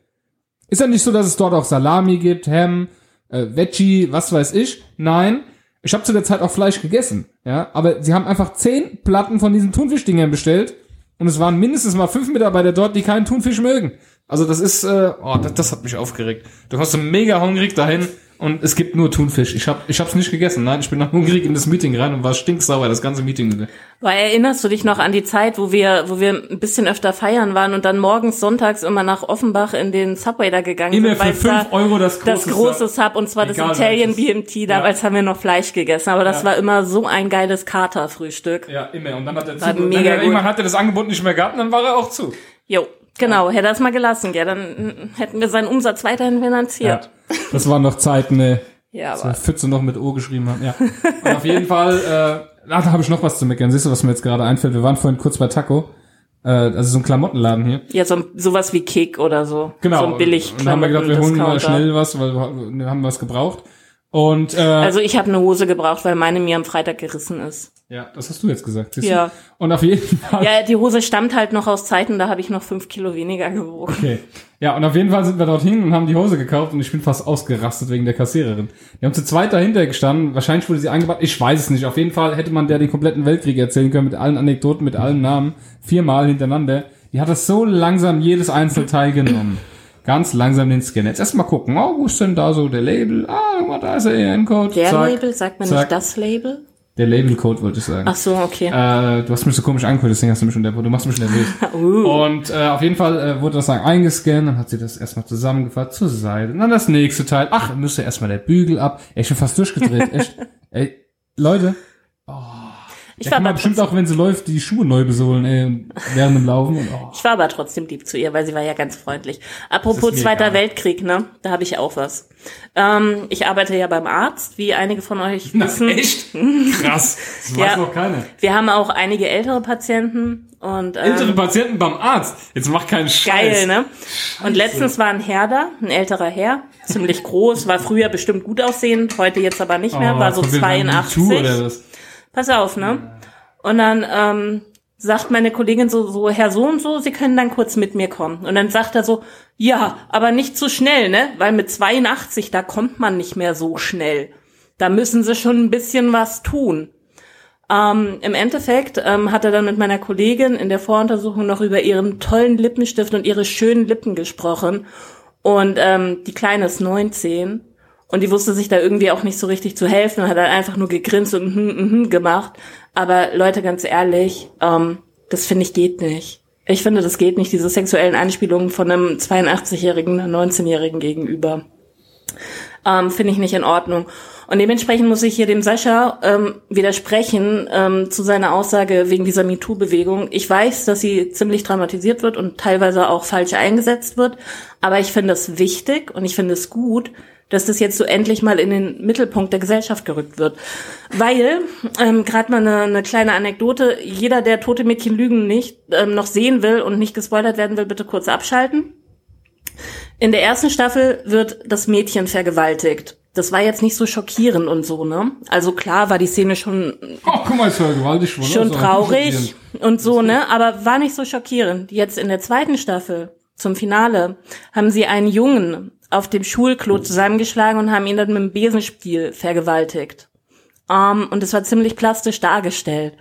Ist ja nicht so, dass es dort auch Salami gibt, Ham, äh, Veggie, was weiß ich. Nein, ich habe zu der Zeit auch Fleisch gegessen. Ja, aber sie haben einfach zehn Platten von diesen Thunfischdingern bestellt und es waren mindestens mal fünf Mitarbeiter dort, die keinen Thunfisch mögen. Also das ist, äh, oh, das, das hat mich aufgeregt. Du kommst so mega hungrig dahin und es gibt nur Thunfisch. Ich hab, ich hab's nicht gegessen. Nein, ich bin dann hungrig in das Meeting rein und war stinksauer, das ganze Meeting. Weil erinnerst du dich noch an die Zeit, wo wir, wo wir ein bisschen öfter feiern waren und dann morgens, sonntags immer nach Offenbach in den Subway da gegangen Immer sind? für fünf da Euro das große das große Sub und zwar das Italian. BMT. Damals haben wir noch Fleisch gegessen, aber das Ja. war immer so ein geiles Katerfrühstück. Ja, immer. Und dann hat er zu. mega gut. irgendwann hat er das Angebot nicht mehr gehabt, und dann war er auch zu. Jo, genau. Hätte er es mal gelassen, ja, dann hätten wir seinen Umsatz weiterhin finanziert. Das waren noch Zeiten, ne. Ja, aber wir Pfütze noch mit O geschrieben haben, ja. Und auf jeden Fall, äh, ach, da habe ich noch was zu meckern. Siehst du, was mir jetzt gerade einfällt? Wir waren vorhin kurz bei Taco. Äh, also so ein Klamottenladen hier. ja, so, sowas wie Kick oder so. Genau. So ein billig Und dann haben wir gedacht, wir holen mal schnell was, weil wir wir haben was gebraucht. Und äh, Also ich habe eine Hose gebraucht, weil meine mir am Freitag gerissen ist. Ja, das hast du jetzt gesagt. siehst Ja. Du? Und auf jeden Fall. Ja, die Hose stammt halt noch aus Zeiten, da habe ich noch fünf Kilo weniger gewogen. Okay. Ja, und auf jeden Fall sind wir dorthin und haben die Hose gekauft und ich bin fast ausgerastet wegen der Kassiererin. Wir haben zu zweit dahinter gestanden. Wahrscheinlich wurde sie eingebaut. Ich weiß es nicht. Auf jeden Fall hätte man der den kompletten Weltkrieg erzählen können mit allen Anekdoten, mit allen Namen. Viermal hintereinander. Die hat das so langsam jedes Einzelteil genommen. Ganz langsam den Scan. Jetzt erstmal gucken. Oh, wo ist denn da so der Label? Ah, guck mal, da ist der EN-Code. Der Zack, Label, sagt man zack. nicht das Label? Der Label-Code wollte ich sagen. Ach so, okay. Äh, du hast mich so komisch angeguckt, deswegen hast du mich schon du machst mich nervös. [laughs] Uh. Und äh, auf jeden Fall äh, wurde das dann eingescannt, dann hat sie das erstmal zusammengefasst zur Seite. Und dann das nächste Teil. Ach, müsste erstmal der Bügel ab. Ey, ich bin fast durchgedreht. [laughs] Echt. Ey, Leute. Ich Ja, war kann man aber bestimmt auch, wenn sie läuft, die Schuhe neu besohlen, ey, während dem Laufen. Und, oh. Ich war aber trotzdem lieb zu ihr, weil sie war ja ganz freundlich. Apropos Zweiter egal. Weltkrieg, ne? Da habe ich auch was. Ähm, ich arbeite ja beim Arzt, wie einige von euch Na, wissen. echt? Krass. Das [laughs] Ja. weiß noch keiner. Wir haben auch einige ältere Patienten und ähm, Ältere Patienten beim Arzt. Jetzt mach keinen Scheiß. geil, ne? Und letztens war ein Herr da, ein älterer Herr, ziemlich groß, war früher bestimmt gut aussehend, heute jetzt aber nicht mehr, Oh, war so von wem waren die 82. Pass auf, ne? Und dann ähm, sagt meine Kollegin so, so, Herr so und so, Sie können dann kurz mit mir kommen. Und dann sagt er so, ja, aber nicht zu schnell, ne? Weil mit 82, da kommt man nicht mehr so schnell. Da müssen Sie schon ein bisschen was tun. Ähm, Im Endeffekt ähm, hat er dann mit meiner Kollegin in der Voruntersuchung noch über ihren tollen Lippenstift und ihre schönen Lippen gesprochen. Und ähm, die Kleine ist 19 und die wusste sich da irgendwie auch nicht so richtig zu helfen und hat dann einfach nur gegrinst und mhm, mhm gemacht. Aber Leute, ganz ehrlich, ähm, das finde ich geht nicht. Ich finde, das geht nicht, diese sexuellen Anspielungen von einem 82-Jährigen, einer 19-Jährigen gegenüber. Ähm, finde ich nicht in Ordnung. Und dementsprechend muss ich hier dem Sascha ähm, widersprechen ähm, zu seiner Aussage wegen dieser MeToo-Bewegung. Ich weiß, dass sie ziemlich dramatisiert wird und teilweise auch falsch eingesetzt wird, aber ich finde es wichtig und ich finde es gut, dass das jetzt so endlich mal in den Mittelpunkt der Gesellschaft gerückt wird. Weil, ähm, gerade mal eine, eine kleine Anekdote, jeder, der tote Mädchen lügen nicht ähm, noch sehen will und nicht gespoilert werden will, bitte kurz abschalten. In der ersten Staffel wird das Mädchen vergewaltigt. Das war jetzt nicht so schockierend und so, ne? Also klar war die Szene schon, Oh, guck mal, ist ja gewaltig schon. Also, traurig und so, ne? Aber war nicht so schockierend. Jetzt in der zweiten Staffel, zum Finale, haben sie einen Jungen auf dem Schulklo zusammengeschlagen und haben ihn dann mit dem Besenstiel vergewaltigt. Ähm, und es war ziemlich plastisch dargestellt.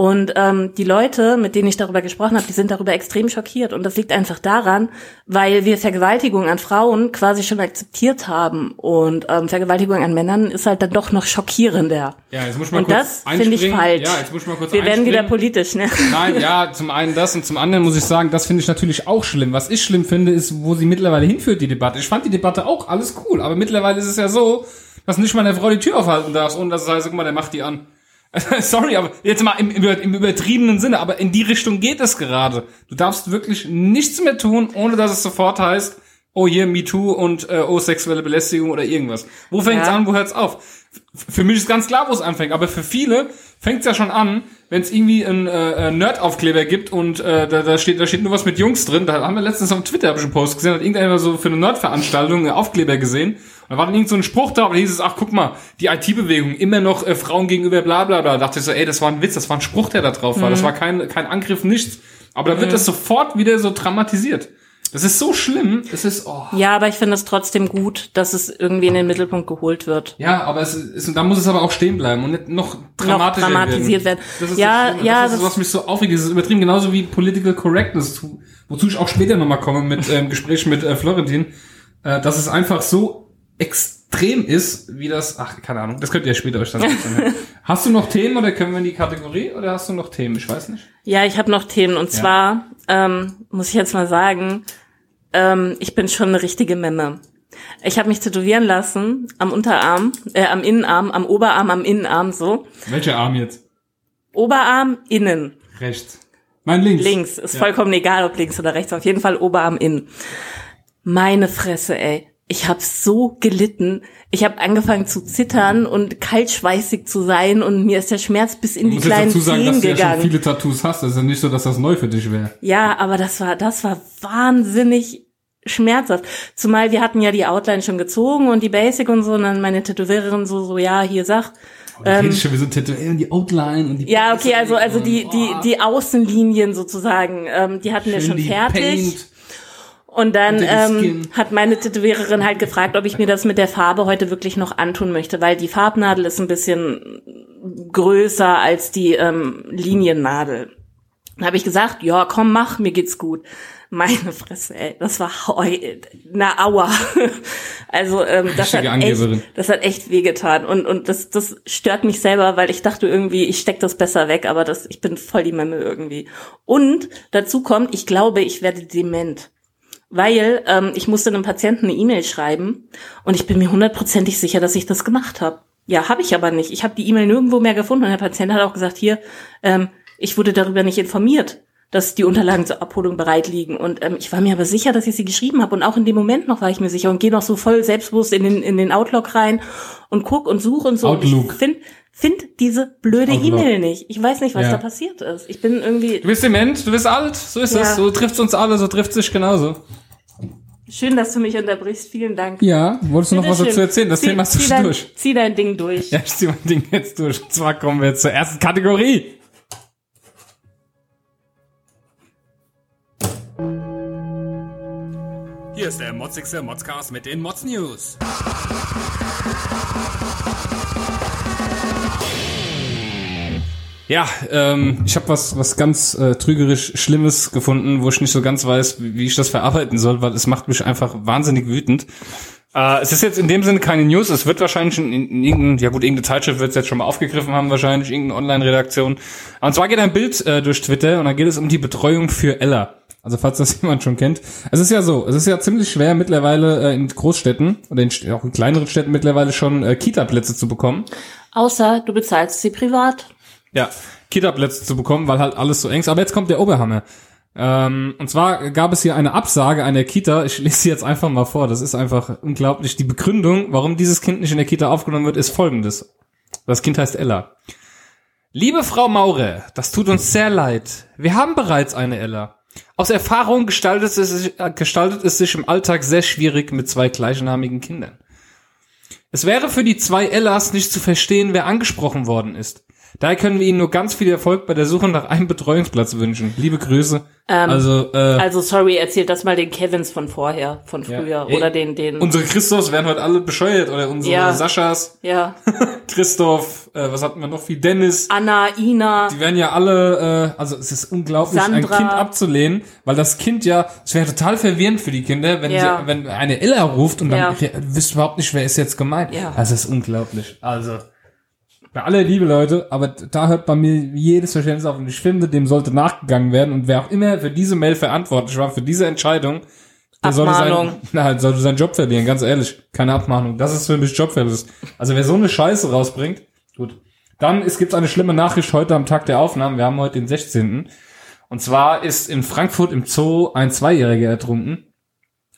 Und ähm, die Leute, mit denen ich darüber gesprochen habe, die sind darüber extrem schockiert. Und das liegt einfach daran, weil wir Vergewaltigung an Frauen quasi schon akzeptiert haben. Und ähm, Vergewaltigung an Männern ist halt dann doch noch schockierender. Ja, jetzt muss ich mal Und kurz das finde ich falsch. Ja, jetzt muss ich mal kurz wir werden wieder politisch, ne? Nein, ja, zum einen das und zum anderen muss ich sagen, das finde ich natürlich auch schlimm. Was ich schlimm finde, ist, wo sie mittlerweile hinführt, die Debatte. Ich fand die Debatte auch alles cool, aber mittlerweile ist es ja so, dass nicht mal der Frau die Tür aufhalten darfst, ohne dass es heißt, guck mal, der macht die an. [laughs] Sorry, aber jetzt mal im, im übertriebenen Sinne, aber in die Richtung geht es gerade. Du darfst wirklich nichts mehr tun, ohne dass es sofort heißt, oh hier MeToo und äh, oh sexuelle Belästigung oder irgendwas. Wo fängt's Ja. an, wo hört's auf? Für mich ist ganz klar, wo es anfängt, aber für viele fängt's ja schon an, wenn es irgendwie einen äh, äh, Nerd-Aufkleber gibt und äh, da, da steht da steht nur was mit Jungs drin. Da haben wir letztens auf Twitter hab ich einen Post gesehen, hat irgendeiner so für eine Nerd-Veranstaltung einen Aufkleber gesehen. Und da war dann irgend so ein Spruch da, aber da hieß es, ach guck mal, die IT-Bewegung, immer noch äh, Frauen gegenüber bla bla bla. Da dachte ich so, ey, das war ein Witz, das war ein Spruch, der da drauf war. Das war kein, kein Angriff, nichts. Aber da wird das sofort wieder so dramatisiert. Das ist so schlimm. Es ist, oh. Ja, aber ich finde es trotzdem gut, dass es irgendwie in den Mittelpunkt geholt wird. Ja, aber es ist, da muss es aber auch stehen bleiben und nicht noch dramatischer Noch dramatisiert werden. Das ist Ja, das, ja, das ist, das- was mich so aufregt. Das ist übertrieben, genauso wie Political Correctness, zu- wozu ich auch später nochmal komme mit ähm, Gespräch mit äh, Florentin, äh, dass es einfach so extrem ist, wie das, ach, keine Ahnung, das könnt ihr später euch dann anhören. [laughs] Hast du noch Themen oder können wir in die Kategorie oder hast du noch Themen? Ich weiß nicht. Ja, ich habe noch Themen und zwar ähm, muss ich jetzt mal sagen, ähm, ich bin schon eine richtige Memme. Ich habe mich tätowieren lassen am Unterarm, äh, am Innenarm, am Oberarm, am Innenarm so. Welcher Arm jetzt? Oberarm innen, Rechts. Nein, links. links, ist Ja. vollkommen egal, ob links oder rechts, auf jeden Fall Oberarm innen. Meine Fresse, ey. Ich habe so gelitten. Ich habe angefangen zu zittern und kaltschweißig zu sein und mir ist der Schmerz bis in Du die musst jetzt kleinen dazu sagen, dass Zehen du ja schon gegangen. viele Tattoos hast. Das ist ja nicht so, dass das neu für dich wäre. Ja, aber das war, das war wahnsinnig schmerzhaft. Zumal wir hatten ja die Outline schon gezogen und die Basic und so, und dann meine Tätowiererin so, so, ja, hier sag. Ähm, schon wie so ein Tätowieren, die Outline und die Ja, okay, also, also die, die, oh, die Außenlinien sozusagen, ähm, die hatten wir schön schon die fertig. Paint. Und dann ähm, hat meine Tätowiererin halt gefragt, ob ich mir das mit der Farbe heute wirklich noch antun möchte, weil die Farbnadel ist ein bisschen größer als die ähm, Liniennadel. Dann habe ich gesagt, ja, komm, mach, mir geht's gut. Meine Fresse, ey, das war heu, na aua. [laughs] Also ähm, das hat echt, das hat echt wehgetan und und das das stört mich selber, weil ich dachte irgendwie, ich steck das besser weg, aber das ich bin voll die Memme irgendwie. Und dazu kommt, ich glaube, ich werde dement weil ähm, ich musste einem Patienten eine E-Mail schreiben und ich bin mir hundertprozentig sicher, dass ich das gemacht habe. Ja, habe ich aber nicht. Ich habe die E-Mail nirgendwo mehr gefunden und der Patient hat auch gesagt, hier, ähm, ich wurde darüber nicht informiert, dass die Unterlagen zur Abholung bereit liegen. Und ähm, ich war mir aber sicher, dass ich sie geschrieben habe. Und auch in dem Moment noch war ich mir sicher und gehe noch so voll selbstbewusst in den, in den Outlook rein und guck und suche und so. Outlook. Und ich find, find diese blöde. E-Mail nicht. Ich weiß nicht, was Ja. da passiert ist. Ich bin irgendwie Du bist dement, du bist alt, so ist Ja. es. So trifft's uns alle, so trifft sich genauso. schön, dass du mich unterbrichst. Vielen Dank. Ja, wolltest du noch was Bitteschön. dazu erzählen? Das zieh, Thema ist zieh dein, durch. Zieh dein Ding durch. Ja, ich zieh mein Ding jetzt durch. Und zwar kommen wir jetzt zur ersten Kategorie. Hier ist der motzigste Modscast mit den Mods News. Ja, ähm, ich habe was was ganz äh, trügerisch Schlimmes gefunden, wo ich nicht so ganz weiß, wie, ich das verarbeiten soll, weil es macht mich einfach wahnsinnig wütend. Äh, es ist jetzt in dem Sinne keine News, es wird wahrscheinlich in, in irgendein, ja gut, irgendeine Zeitschrift wird es jetzt schon mal aufgegriffen haben, wahrscheinlich, irgendeine Online-Redaktion. Und zwar geht ein Bild äh, durch Twitter und da geht es um die Betreuung für Ella. Also falls das [laughs] jemand schon kennt. Es ist ja so, es ist ja ziemlich schwer mittlerweile äh, in Großstädten oder in, auch in kleineren Städten mittlerweile schon äh, Kita-Plätze zu bekommen. Außer du bezahlst sie privat. Ja, Kita-Plätze zu bekommen, weil halt alles so eng ist. Aber jetzt kommt der Oberhammer. Ähm, und zwar gab es hier eine Absage einer Kita. Ich lese sie jetzt einfach mal vor. Das ist einfach unglaublich. Die Begründung, warum dieses Kind nicht in der Kita aufgenommen wird, ist folgendes. Das Kind heißt Ella. Liebe Frau Maurer, das tut uns sehr leid. Wir haben bereits eine Ella. Aus Erfahrung gestaltet es, sich, äh, gestaltet es sich im Alltag sehr schwierig mit zwei gleichnamigen Kindern. Es wäre für die zwei Ellas nicht zu verstehen, wer angesprochen worden ist. Daher können wir Ihnen nur ganz viel Erfolg bei der Suche nach einem Betreuungsplatz wünschen. Liebe Grüße. also, äh, Also sorry, erzählt das mal den Kevins von vorher, von früher. Ja. Oder den, den. unsere Christophs werden heute alle bescheuert oder unsere Ja. Saschas, ja. [laughs] Christoph, äh, was hatten wir noch? Wie Dennis. Anna, Ina. Die werden ja alle, äh, also es ist unglaublich, ein Sandra. Kind abzulehnen, weil das Kind ja, es wäre total verwirrend für die Kinder, wenn, Ja. sie, wenn eine Ella ruft und dann Ja. wisst überhaupt nicht, wer ist jetzt gemeint. Ja. Das ist unglaublich. Also, bei aller Liebe, Leute, aber da hört bei mir jedes Verständnis auf und ich finde, dem sollte nachgegangen werden und wer auch immer für diese Mail verantwortlich war, für diese Entscheidung, der sollte sein, na, sollte seinen Job verlieren, ganz ehrlich. Keine Abmahnung. Das ist für mich Jobverlust. Also wer so eine Scheiße rausbringt, gut. Dann, es gibt eine schlimme Nachricht heute am Tag der Aufnahmen. Wir haben heute den 16. Und zwar ist in Frankfurt im Zoo ein Zweijähriger ertrunken.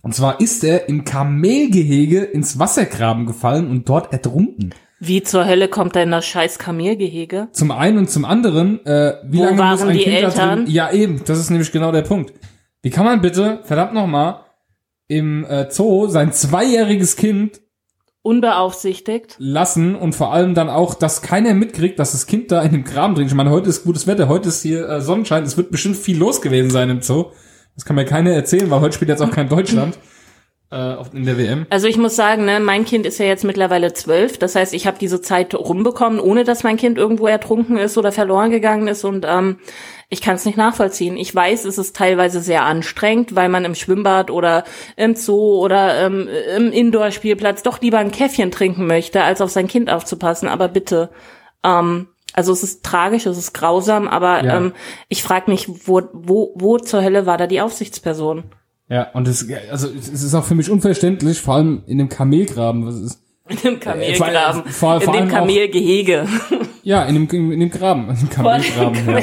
Und zwar ist er im Kamelgehege ins Wassergraben gefallen und dort ertrunken. Wie zur Hölle kommt er in das scheiß Kamelgehege? Zum einen und zum anderen, äh, wie Wo lange muss waren ein die Kind Eltern? drin? Ja, eben, das ist nämlich genau der Punkt. Wie kann man bitte, verdammt nochmal, im äh, Zoo sein zweijähriges Kind Unbeaufsichtigt. lassen und vor allem dann auch, dass keiner mitkriegt, dass das Kind da in dem Graben drin ist. Ich meine, heute ist gutes Wetter, heute ist hier äh, Sonnenschein, es wird bestimmt viel los gewesen sein im Zoo. Das kann mir keiner erzählen, weil heute spielt jetzt auch kein Deutschland in der WM. Also ich muss sagen, ne, mein Kind ist ja jetzt mittlerweile zwölf. Das heißt, ich habe diese Zeit rumbekommen, ohne dass mein Kind irgendwo ertrunken ist oder verloren gegangen ist. Und ähm, ich kann es nicht nachvollziehen. Ich weiß, es ist teilweise sehr anstrengend, weil man im Schwimmbad oder im Zoo oder ähm, im Indoor-Spielplatz doch lieber ein Käffchen trinken möchte, als auf sein Kind aufzupassen. Aber bitte, ähm, also es ist tragisch, es ist grausam, aber Ja. ähm, ich frage mich, wo, wo, wo zur Hölle war da die Aufsichtsperson? Ja, und es, also es ist auch für mich unverständlich, vor allem in dem Kamelgraben. Was ist, [laughs] In dem Kamelgraben. vor- vor in dem auch- Kamelgehege. ja, in dem, in dem Graben, in dem Kamelgraben. Ja.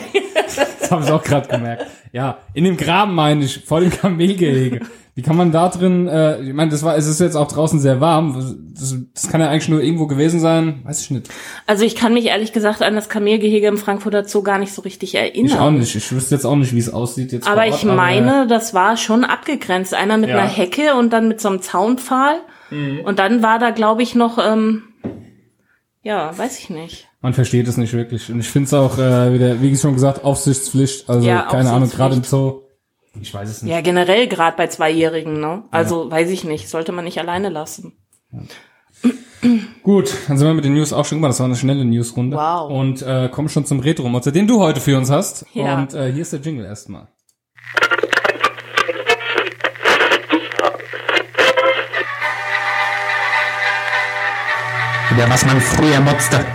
Das habe ich auch gerade gemerkt. Ja, in dem Graben meine ich, vor dem Kamelgehege. Wie kann man da drin, äh, ich meine, das war, es ist jetzt auch draußen sehr warm. Das, das kann ja eigentlich nur irgendwo gewesen sein, weiß ich nicht. Also ich kann mich ehrlich gesagt an das Kamelgehege im Frankfurter Zoo gar nicht so richtig erinnern. Ich auch nicht. Ich wüsste jetzt auch nicht, wie es aussieht jetzt. Aber Ort, ich meine, das war schon abgegrenzt. Einmal mit Ja. einer Hecke und dann mit so einem Zaunpfahl. Mhm. Und dann war da, glaube ich, noch, ähm, ja, weiß ich nicht. Man versteht es nicht wirklich. Und ich finde es auch äh, wieder, wie schon gesagt, Aufsichtspflicht. Also Ja, keine Ahnung, gerade im. Zoo. Ich weiß es nicht. Ja, generell gerade bei Zweijährigen, ne? Also weiß ich nicht, sollte man nicht alleine lassen. Gut, dann sind wir mit den News auch schon gemacht. Das war eine schnelle Newsrunde. Wow. Und äh, kommen schon zum Retro-Motzer, den du heute für uns hast. Ja. Und äh, hier ist der Jingle erstmal. Wieder was man früher motzte.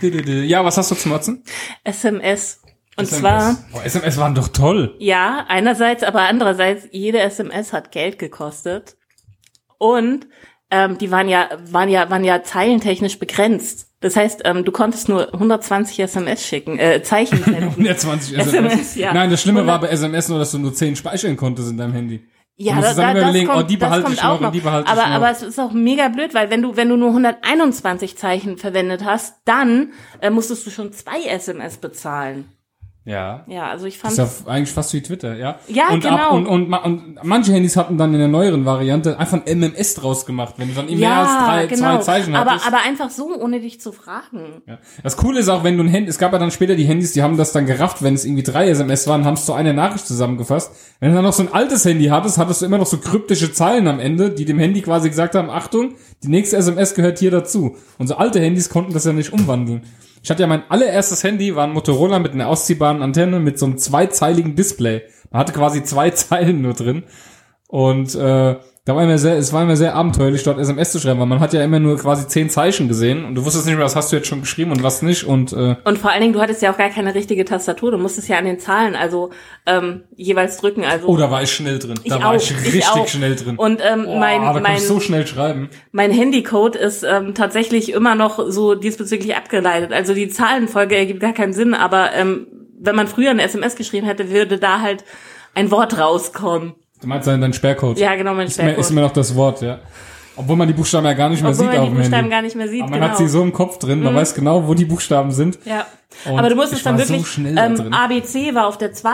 Ja, was hast du zum Motzen? SMS. Und zwar, Boah, SMS waren doch toll. ja, einerseits, aber andererseits, jede SMS hat Geld gekostet. Und ähm, die waren ja, waren ja, waren ja zeilentechnisch begrenzt. Das heißt, ähm, du konntest nur 120 SMS schicken, äh, Zeichen [laughs] senden. 120 SMS. SMS, ja. Nein, das Schlimme 100 war bei SMS nur, dass du nur 10 speichern konntest in deinem Handy. Ja, da, da, das überlegen, kommt, oh, die das behalte kommt ich auch noch und noch. die behalte ich aber, noch. aber es ist auch mega blöd, weil wenn du, wenn du nur 121 Zeichen verwendet hast, dann äh, musstest du schon zwei SMS bezahlen. Ja. Ja, also ich fand, Das ist ja eigentlich fast wie Twitter, ja? Ja, und genau. und, und, ma- und manche Handys hatten dann in der neueren Variante einfach ein MMS draus gemacht, wenn du dann mehr als drei, genau. zwei Zeichen aber, hattest. aber einfach so, ohne dich zu fragen. ja. Das Coole ist auch, wenn du ein Handy, es gab ja dann später die Handys, die haben das dann gerafft, wenn es irgendwie drei SMS waren, haben es zu einer Nachricht zusammengefasst. Wenn du dann noch so ein altes Handy hattest, hattest du immer noch so kryptische Zeilen am Ende, die dem Handy quasi gesagt haben, Achtung, die nächste SMS gehört hier dazu. Und so alte Handys konnten das ja nicht umwandeln. Ich hatte ja mein allererstes Handy, war ein Motorola mit einer ausziehbaren Antenne mit so einem zweizeiligen Display. Man hatte quasi zwei [laughs] Zeilen nur drin. Und äh, da war immer sehr, es war immer sehr abenteuerlich, dort SMS zu schreiben, weil man hat ja immer nur quasi zehn Zeichen gesehen und du wusstest nicht mehr, was hast du jetzt schon geschrieben und was nicht. Und äh, Und vor allen Dingen, du hattest ja auch gar keine richtige Tastatur. Du musstest ja an den Zahlen also ähm, jeweils drücken. Also oh, da war ich schnell drin. Da Ich war auch, ich ich richtig auch. schnell drin. Und ähm, oh, mein, da mein, ich so schnell schreiben. mein Handycode ist ähm, tatsächlich immer noch so diesbezüglich abgeleitet. Also die Zahlenfolge ergibt gar keinen Sinn, aber ähm, wenn man früher eine SMS geschrieben hätte, würde da halt ein Wort rauskommen. Du meinst dann dein Sperrcode? Ja, genau, mein ist mir, ist Sperrcode. mir noch das Wort, ja. Obwohl man die Buchstaben ja gar nicht mehr Obwohl sieht man auf die Buchstaben Handy. gar nicht mehr sieht, Aber man genau. hat sie so im Kopf drin, man weiß genau, wo die Buchstaben sind. ja. Und Aber du musstest dann so wirklich, da ähm. ABC war auf der 2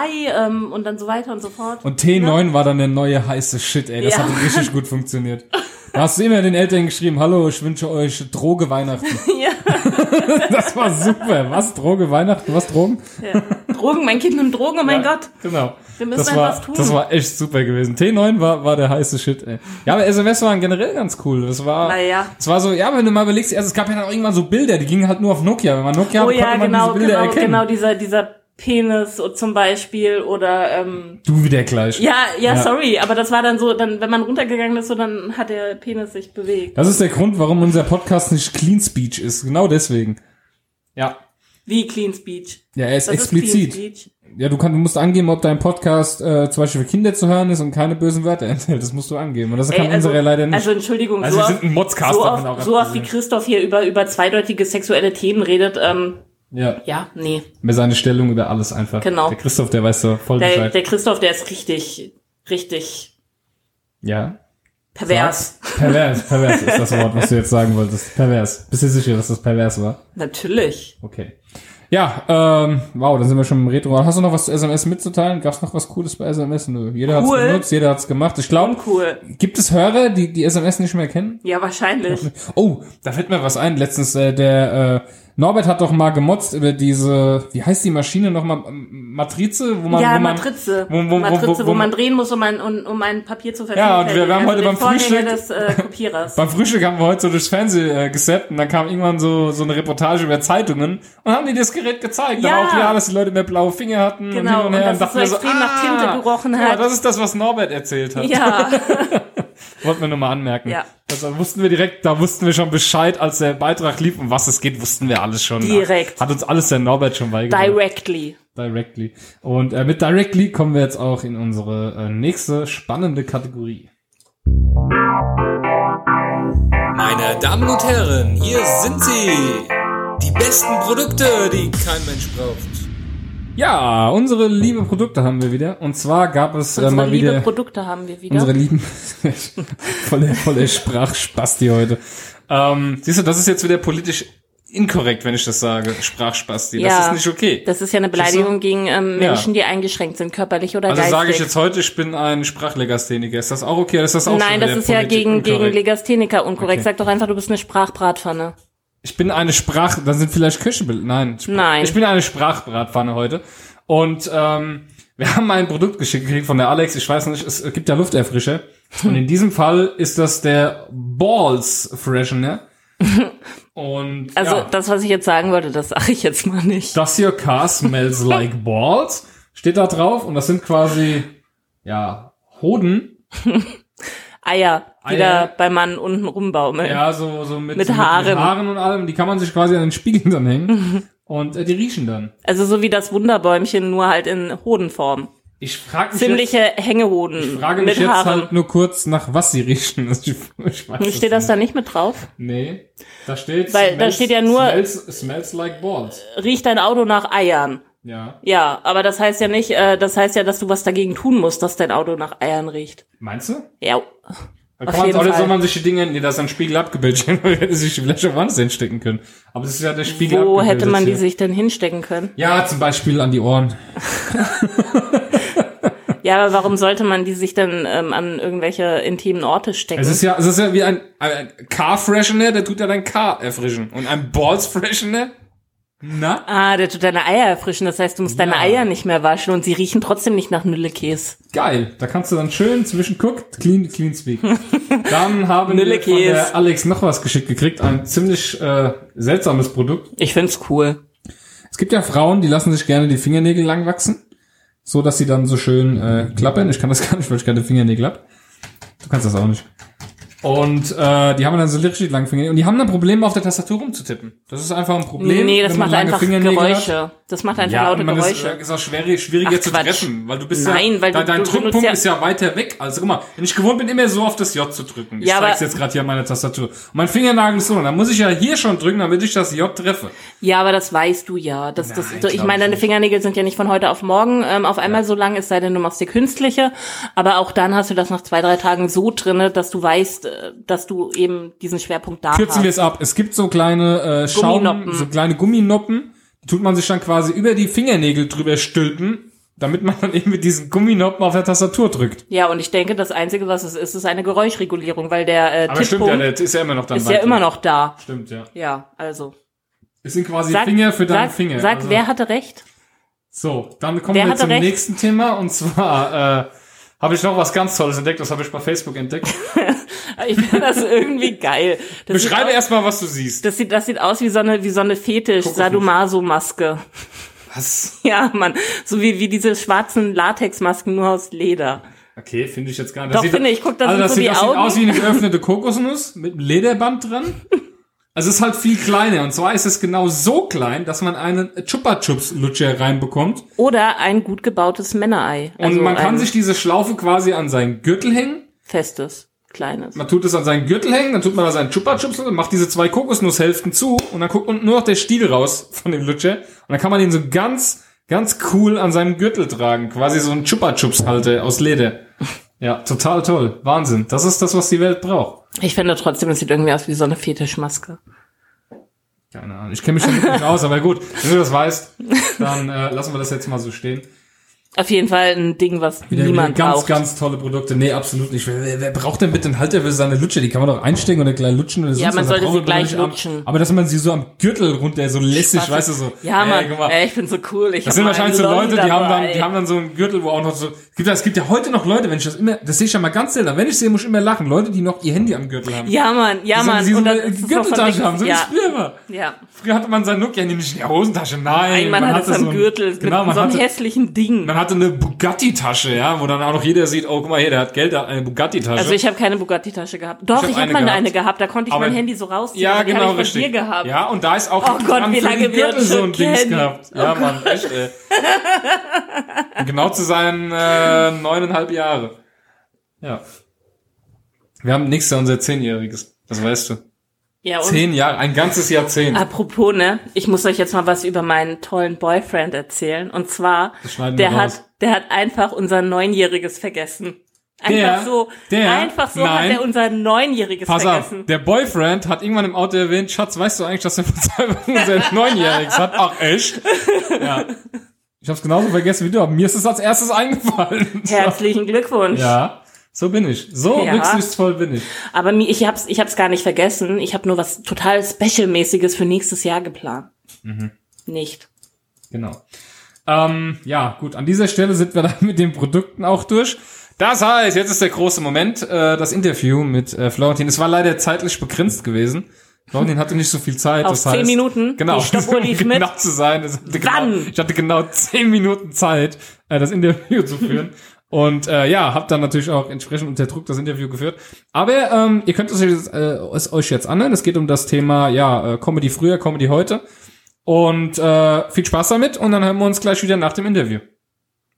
ähm, und dann so weiter und so fort. Und T9 war dann der neue heiße Shit, ey. Das Ja. hat richtig [laughs] gut funktioniert. Da hast du immer den Eltern geschrieben, hallo, ich wünsche euch Droge Weihnachten. [laughs] ja. [laughs] Das war super. Was, Droge Weihnachten? Was, Drogen? ja. Drogen, mein Kind nimmt Drogen, oh mein Ja, Gott. Genau. Wir müssen das war, tun. Das war echt super gewesen. T9 war, war der heiße Shit, ey. Ja, aber SMS waren generell ganz cool. Das war, Naja. es war so, ja, wenn du mal überlegst, erst, es gab ja dann auch irgendwann so Bilder, die gingen halt nur auf Nokia. Wenn man Nokia Oh hatte, ja, konnte man genau, diese Bilder genau, erkennen. genau, dieser, dieser Penis zum Beispiel oder ähm, Du wieder gleich. ja, ja, Ja. sorry, aber das war dann so, dann, wenn man runtergegangen ist, so dann hat der Penis sich bewegt. Das ist der Grund, warum unser Podcast nicht Clean Speech ist. Genau deswegen. Ja. Wie Clean Speech. Ja, er ist Das explizit. Ist ja, du, kannst, du musst angeben, ob dein Podcast äh, zum Beispiel für Kinder zu hören ist und keine bösen Wörter [laughs] enthält. Das musst du angeben. Und das kann Ey, also, unsere leider nicht. also Entschuldigung, Also so, wir oft, sind ein Modscast, so, oft, auch so oft wie. Christoph hier über, über zweideutige sexuelle Themen redet, ähm, ja. ja, nee. Mir seine Stellung über alles einfach. Genau. Der Christoph, der weiß so voll Der, Bescheid. der Christoph, der ist richtig, richtig ja. pervers. Sag's. Pervers, pervers ist das Wort, was du jetzt sagen wolltest. Pervers. Bist du sicher, dass das pervers war? Natürlich. Okay. Ja, ähm, wow, dann sind wir schon im Retro. Hast du noch was zu SMS mitzuteilen? Gab's noch was Cooles bei SMS? Nö. Jeder Cool. hat's benutzt, jeder hat's gemacht. Ich glaube, Uncool. gibt es Hörer, die die SMS nicht mehr kennen? Ja, wahrscheinlich. Oh, da fällt mir was ein. Letztens, äh, der äh, Norbert hat doch mal gemotzt über diese, wie heißt die Maschine nochmal? Matrize? Wo man, ja, wo man, Matrize. wo- wo- Matrize, wo- man drehen muss, um ein, um, um ein Papier zu Ja, und wir- wir haben vervielfältigen. heute beim Frühstück- des äh, Kopierers. [laughs] Beim Frühstück haben wir heute so durchs Fernsehen äh, gesappt und dann kam irgendwann so, so eine Reportage über Zeitungen und haben die das Gerät gezeigt. Da Ja. war auch klar, dass die Leute mehr blaue Finger hatten Genau, und hin und und her. dass es so extrem nach Tinte gerochen Ja, hat. das ist das, was Norbert erzählt hat. ja, [laughs] Wollten wir nur mal anmerken. Ja. Also wussten wir direkt, da wussten wir schon Bescheid, als der Beitrag lief, um was es geht, wussten wir alles schon. Direkt. Hat uns alles der Norbert schon beigebracht. directly. Directly. Und äh, mit Directly kommen wir jetzt auch in unsere äh, nächste spannende Kategorie. Meine Damen und Herren, hier sind sie. Die besten Produkte, die kein Mensch braucht. Ja, unsere liebe Produkte haben wir wieder. Und zwar gab es äh, Unsere mal liebe wieder Produkte haben wir wieder. unsere lieben [laughs] volle volle Sprachspasti heute. Ähm, siehst du, das ist jetzt wieder politisch inkorrekt, wenn ich das sage. Sprachspasti. Das Ja. ist nicht okay. Das ist ja eine Beleidigung gegen ähm, Ja. Menschen, die eingeschränkt sind, körperlich oder Also geistig. sage ich jetzt heute, ich bin ein Sprachlegastheniker. Ist das auch okay? Ist das auch Nein, das ist ja gegen, gegen? Legastheniker unkorrekt. Okay. Sag doch einfach, du bist eine Sprachbratpfanne. Ich bin eine Sprach, dann sind vielleicht Küchenbild. Nein, Spr- Nein. Ich bin eine Sprachbratpfanne heute. Und ähm, wir haben ein Produkt geschickt gekriegt von der Alex. Ich weiß nicht, es gibt ja Lufterfrischer. Und in diesem Fall ist das der Balls Freshener. [laughs] Und Also ja, das, was ich jetzt sagen wollte, das sage ich jetzt mal nicht. Does your car smells [laughs] like balls? Steht da drauf und das sind quasi ja Hoden. [laughs] Eier, die Eier. da beim Mann unten rumbaumeln. Ja, so so mit, Mit Haaren. mit Haaren und allem. Die kann man sich quasi an den Spiegeln dann hängen [laughs] und äh, die riechen dann. Also so wie das Wunderbäumchen, nur halt in Hodenform. Ich frage mich ziemliche jetzt, Hängehoden ich frage mich jetzt Haaren. halt nur kurz nach was sie riechen. [laughs] Also ich, ich weiß Steht das nicht. da nicht mit drauf? Nee, da steht Weil da steht ja nur- smells, smells like balls. Riecht dein Auto nach Eiern? Ja. Ja, aber das heißt ja nicht, äh, das heißt ja, dass du was dagegen tun musst, dass dein Auto nach Eiern riecht. Meinst du? Ja. Da Auf kann man, Fall. soll man sich die Dinge, nee, da ist ein Spiegel abgebildet, [laughs] hätte sich vielleicht auf Wand hinstecken können. Aber das ist ja der Spiegel Wo hätte man die hier. sich denn hinstecken können? Ja, zum Beispiel an die Ohren. [laughs] Ja, aber warum sollte man die sich dann ähm, an irgendwelche intimen Orte stecken? Es ist ja, es ist ja wie ein, ein Car Freshener, der tut ja dein Car erfrischen. Und ein Balls Freshener? Na? ah, der tut deine Eier erfrischen. Das heißt, du musst deine Ja. Eier nicht mehr waschen und sie riechen trotzdem nicht nach Nüllekäse. Geil. Da kannst du dann schön zwischen guckt, clean, clean speak. Dann haben wir von der Alex noch was geschickt gekriegt. Ein ziemlich äh, seltsames Produkt. Ich find's cool. Es gibt ja Frauen, die lassen sich gerne die Fingernägel lang wachsen. So, dass sie dann so schön äh, klappern. Ich kann das gar nicht, weil ich keine Fingernägel hab. Du kannst das auch nicht. Und äh, die haben dann so richtig lange Fingernägel. Und die haben dann Probleme, auf der Tastatur rumzutippen. Das ist einfach ein Problem. nee, das macht einfach Fingernägel Hat. Geräusche. Das macht einfach Ja, laute man ist, Geräusche. äh, ist auch schwer, schwieriger Ach, zu Quatsch. treffen, weil du bist Nein, ja, weil dein, dein Druckpunkt ja- ist ja weiter weg. Also guck mal, wenn ich gewohnt bin, immer so auf das J zu drücken. Ich Ja, zeig's jetzt gerade hier an meiner Tastatur. Und mein Fingernagel ist so, dann muss ich ja hier schon drücken, damit ich das J treffe. Ja, aber das weißt du ja. Das, das, Nein, ich glaub meine, ich deine. Fingernägel sind ja nicht von heute auf morgen ähm, auf einmal so lang, es sei denn, du machst dir künstliche. Aber auch dann hast du das nach zwei, drei Tagen so drinne, dass du weißt, dass du eben diesen Schwerpunkt da Kürzen wir hast. es ab. Es gibt so kleine äh, Schaum, so kleine Gumminoppen. Die tut man sich dann quasi über die Fingernägel drüber stülpen, damit man dann eben mit diesen Gumminoppen auf der Tastatur drückt. Ja, und ich denke, das Einzige, was es ist, ist eine Geräuschregulierung, weil der äh, Aber stimmt ja, der ist ja immer noch dann ist ja weiter. immer noch da. Stimmt, ja. Ja, also. Es sind quasi Sag, Finger für deine sag, Finger. Sag, Also- wer hatte recht? So, dann kommen Wer wir zum recht? nächsten Thema und zwar äh, habe ich noch was ganz Tolles entdeckt, das habe ich bei Facebook entdeckt. [laughs] Ich finde das irgendwie geil. Das Beschreibe erstmal, was du siehst. das sieht, das sieht aus wie so eine, wie so eine Fetisch-Sadomaso-Maske. Was? [laughs] Ja, Mann. So wie, wie diese schwarzen Latexmasken nur aus Leder. Okay, finde ich jetzt gar nicht. Doch, sieht- finde ich. Guck, da also das so sieht, das sieht aus wie eine geöffnete Kokosnuss mit einem Lederband dran. [laughs] Also es ist halt viel kleiner. Und zwar ist es genau so klein, dass man einen Chupa Chups Lutscher reinbekommt. Oder ein gut gebautes Männerei. Und Also man kann sich diese Schlaufe quasi an seinen Gürtel hängen. festes, kleines. Man tut es an seinen Gürtel hängen, dann tut man da seinen Chupa Chups und macht diese zwei Kokosnusshälften zu und dann guckt unten nur noch der Stiel raus von dem Lutscher. Und dann kann man ihn so ganz, ganz cool an seinem Gürtel tragen. Quasi so ein Chupa Chups Halter aus Leder. Ja, total toll. Wahnsinn. Das ist das, was die Welt braucht. Ich finde trotzdem, es sieht irgendwie aus wie so eine Fetischmaske. Keine Ahnung. Ich kenne mich damit nicht aus, aber gut. Wenn du das weißt, dann äh, lassen wir das jetzt mal so stehen. Auf jeden Fall ein Ding, was Wieder, niemand wieder ganz, braucht. ganz tolle Produkte. Nee, absolut nicht. Wer, wer, braucht denn bitte einen Halter für seine Lutsche? Die kann man doch einstecken oder gleich lutschen oder Ja, man sollte sie gleich lutschen. Aber dass man sie so am Gürtel runter, so lässig, Spaß. weißt du, so. Ja, ey, Mann, mal. ey, ich bin so cool. Ich Das sind wahrscheinlich so Leute, die haben dann, die haben dann so einen Gürtel, wo auch noch so, es gibt, es gibt ja heute noch Leute, wenn ich das immer, das sehe ich ja mal ganz selten, wenn ich sehe, muss ich immer lachen, Leute, die noch ihr Handy am Gürtel haben. Ja, Mann, ja, Die so- Mann. die so Und dann eine Gürteltasche haben, so wie ja. es früher war. ja. Früher hatte man sein Nokia-Handy nicht in der Hosentasche, nein. Nein, man, hat es am Gürtel Genau, mit man so einem hässlichen Ding. Hatte eine Bugatti-Tasche, ja, wo dann auch noch jeder sieht, oh, guck mal hier, der hat Geld, der hat eine Bugatti-Tasche. Also ich habe keine Bugatti-Tasche gehabt. Doch, hab ich habe eine mal gehabt. eine gehabt. Da konnte ich Aber- mein Handy so rausziehen. ja, genau, hab ich richtig. dir gehabt. Ja, und da ist auch Oh Gott, wie lange wir so ein Dings kennen. gehabt. Ja, Mann, echt, ey. Genau zu sein, äh, neuneinhalb Jahre. Ja. Wir haben nächstes Jahr unser Zehnjähriges. Das weißt du. Ja, Zehn Jahre, ein ganzes Jahrzehnt. apropos, ne, ich muss euch jetzt mal was über meinen tollen Boyfriend erzählen. Und zwar, der raus. hat, der hat einfach unser Neunjähriges vergessen. Einfach Der- so, der- einfach so hat nein. er unser Neunjähriges Pass auf, vergessen. der Boyfriend hat irgendwann im Auto erwähnt, Schatz, weißt du eigentlich, dass er [laughs] unser Neunjähriges hat? Ach, echt? Ja. Ich hab's genauso vergessen wie du, aber mir ist es als erstes eingefallen. [laughs] Herzlichen Glückwunsch. Ja, so bin ich. So Ja. rücksichtsvoll bin ich. Aber ich hab's, ich hab's gar nicht vergessen. Ich habe nur was total Special-mäßiges für nächstes Jahr geplant. Mhm. Nicht. Genau. Ähm, ja, gut, an dieser Stelle sind wir [laughs] dann mit den Produkten auch durch. Das heißt, jetzt ist der große Moment, äh, das Interview mit äh, Florentin. Es war leider zeitlich begrenzt gewesen. Florentin hatte nicht so viel Zeit. Auf das zehn heißt, Minuten? Genau, [laughs] um mit? genau zu sein. Hatte Wann? Genau, ich hatte genau zehn Minuten Zeit, äh, das Interview zu führen. [laughs] Und äh, ja, hab dann natürlich auch entsprechend unter Druck das Interview geführt. Aber ähm, ihr könnt es euch, jetzt, äh, es euch jetzt anhören. Es geht um das Thema ja äh, Comedy früher, Comedy heute. Und äh, viel Spaß damit und dann hören wir uns gleich wieder nach dem Interview.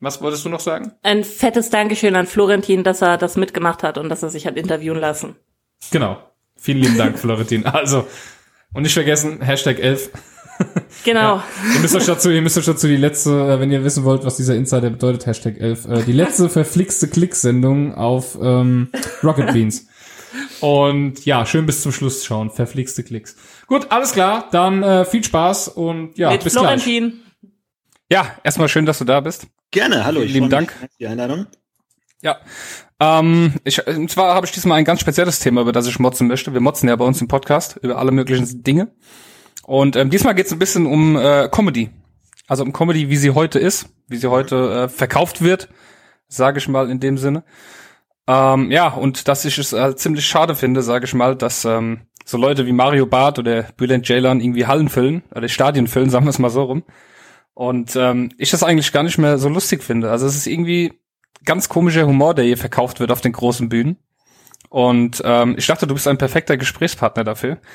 Was wolltest du noch sagen? Ein fettes Dankeschön an Florentin, dass er das mitgemacht hat und dass er sich hat interviewen lassen. Genau. Vielen lieben Dank, Florentin. Also, und nicht vergessen, Hashtag 11. Genau. Ja. Ihr müsst euch dazu, ihr müsst euch dazu die letzte, äh, wenn ihr wissen wollt, was dieser Insider bedeutet, Hashtag 11, äh, die letzte [laughs] verflixte Klicksendung auf ähm, Rocket [laughs] Beans. Und ja, schön bis zum Schluss schauen. Verflixte Klicks. Gut, alles klar. Dann äh, viel Spaß und ja, Mit bis Florentin. gleich. Ja, erstmal schön, dass du da bist. Gerne, hallo. Vielen lieben Dank. Die Einladung. Ja. Ähm, ich, und zwar habe ich diesmal ein ganz spezielles Thema, über das ich motzen möchte. Wir motzen ja bei uns im Podcast über alle möglichen Dinge. Und ähm, diesmal geht es ein bisschen um äh, Comedy. Also um Comedy, wie sie heute ist, wie sie heute äh, verkauft wird, sage ich mal in dem Sinne. Ähm, ja, und dass ich es äh, ziemlich schade finde, sage ich mal, dass ähm, so Leute wie Mario Barth oder Bülent Ceylan irgendwie Hallen füllen, oder Stadien füllen, [laughs] sagen wir es mal so rum. Und ähm, ich das eigentlich gar nicht mehr so lustig finde. Also es ist irgendwie ganz komischer Humor, der hier verkauft wird auf den großen Bühnen. Und ähm, ich dachte, du bist ein perfekter Gesprächspartner dafür. [laughs]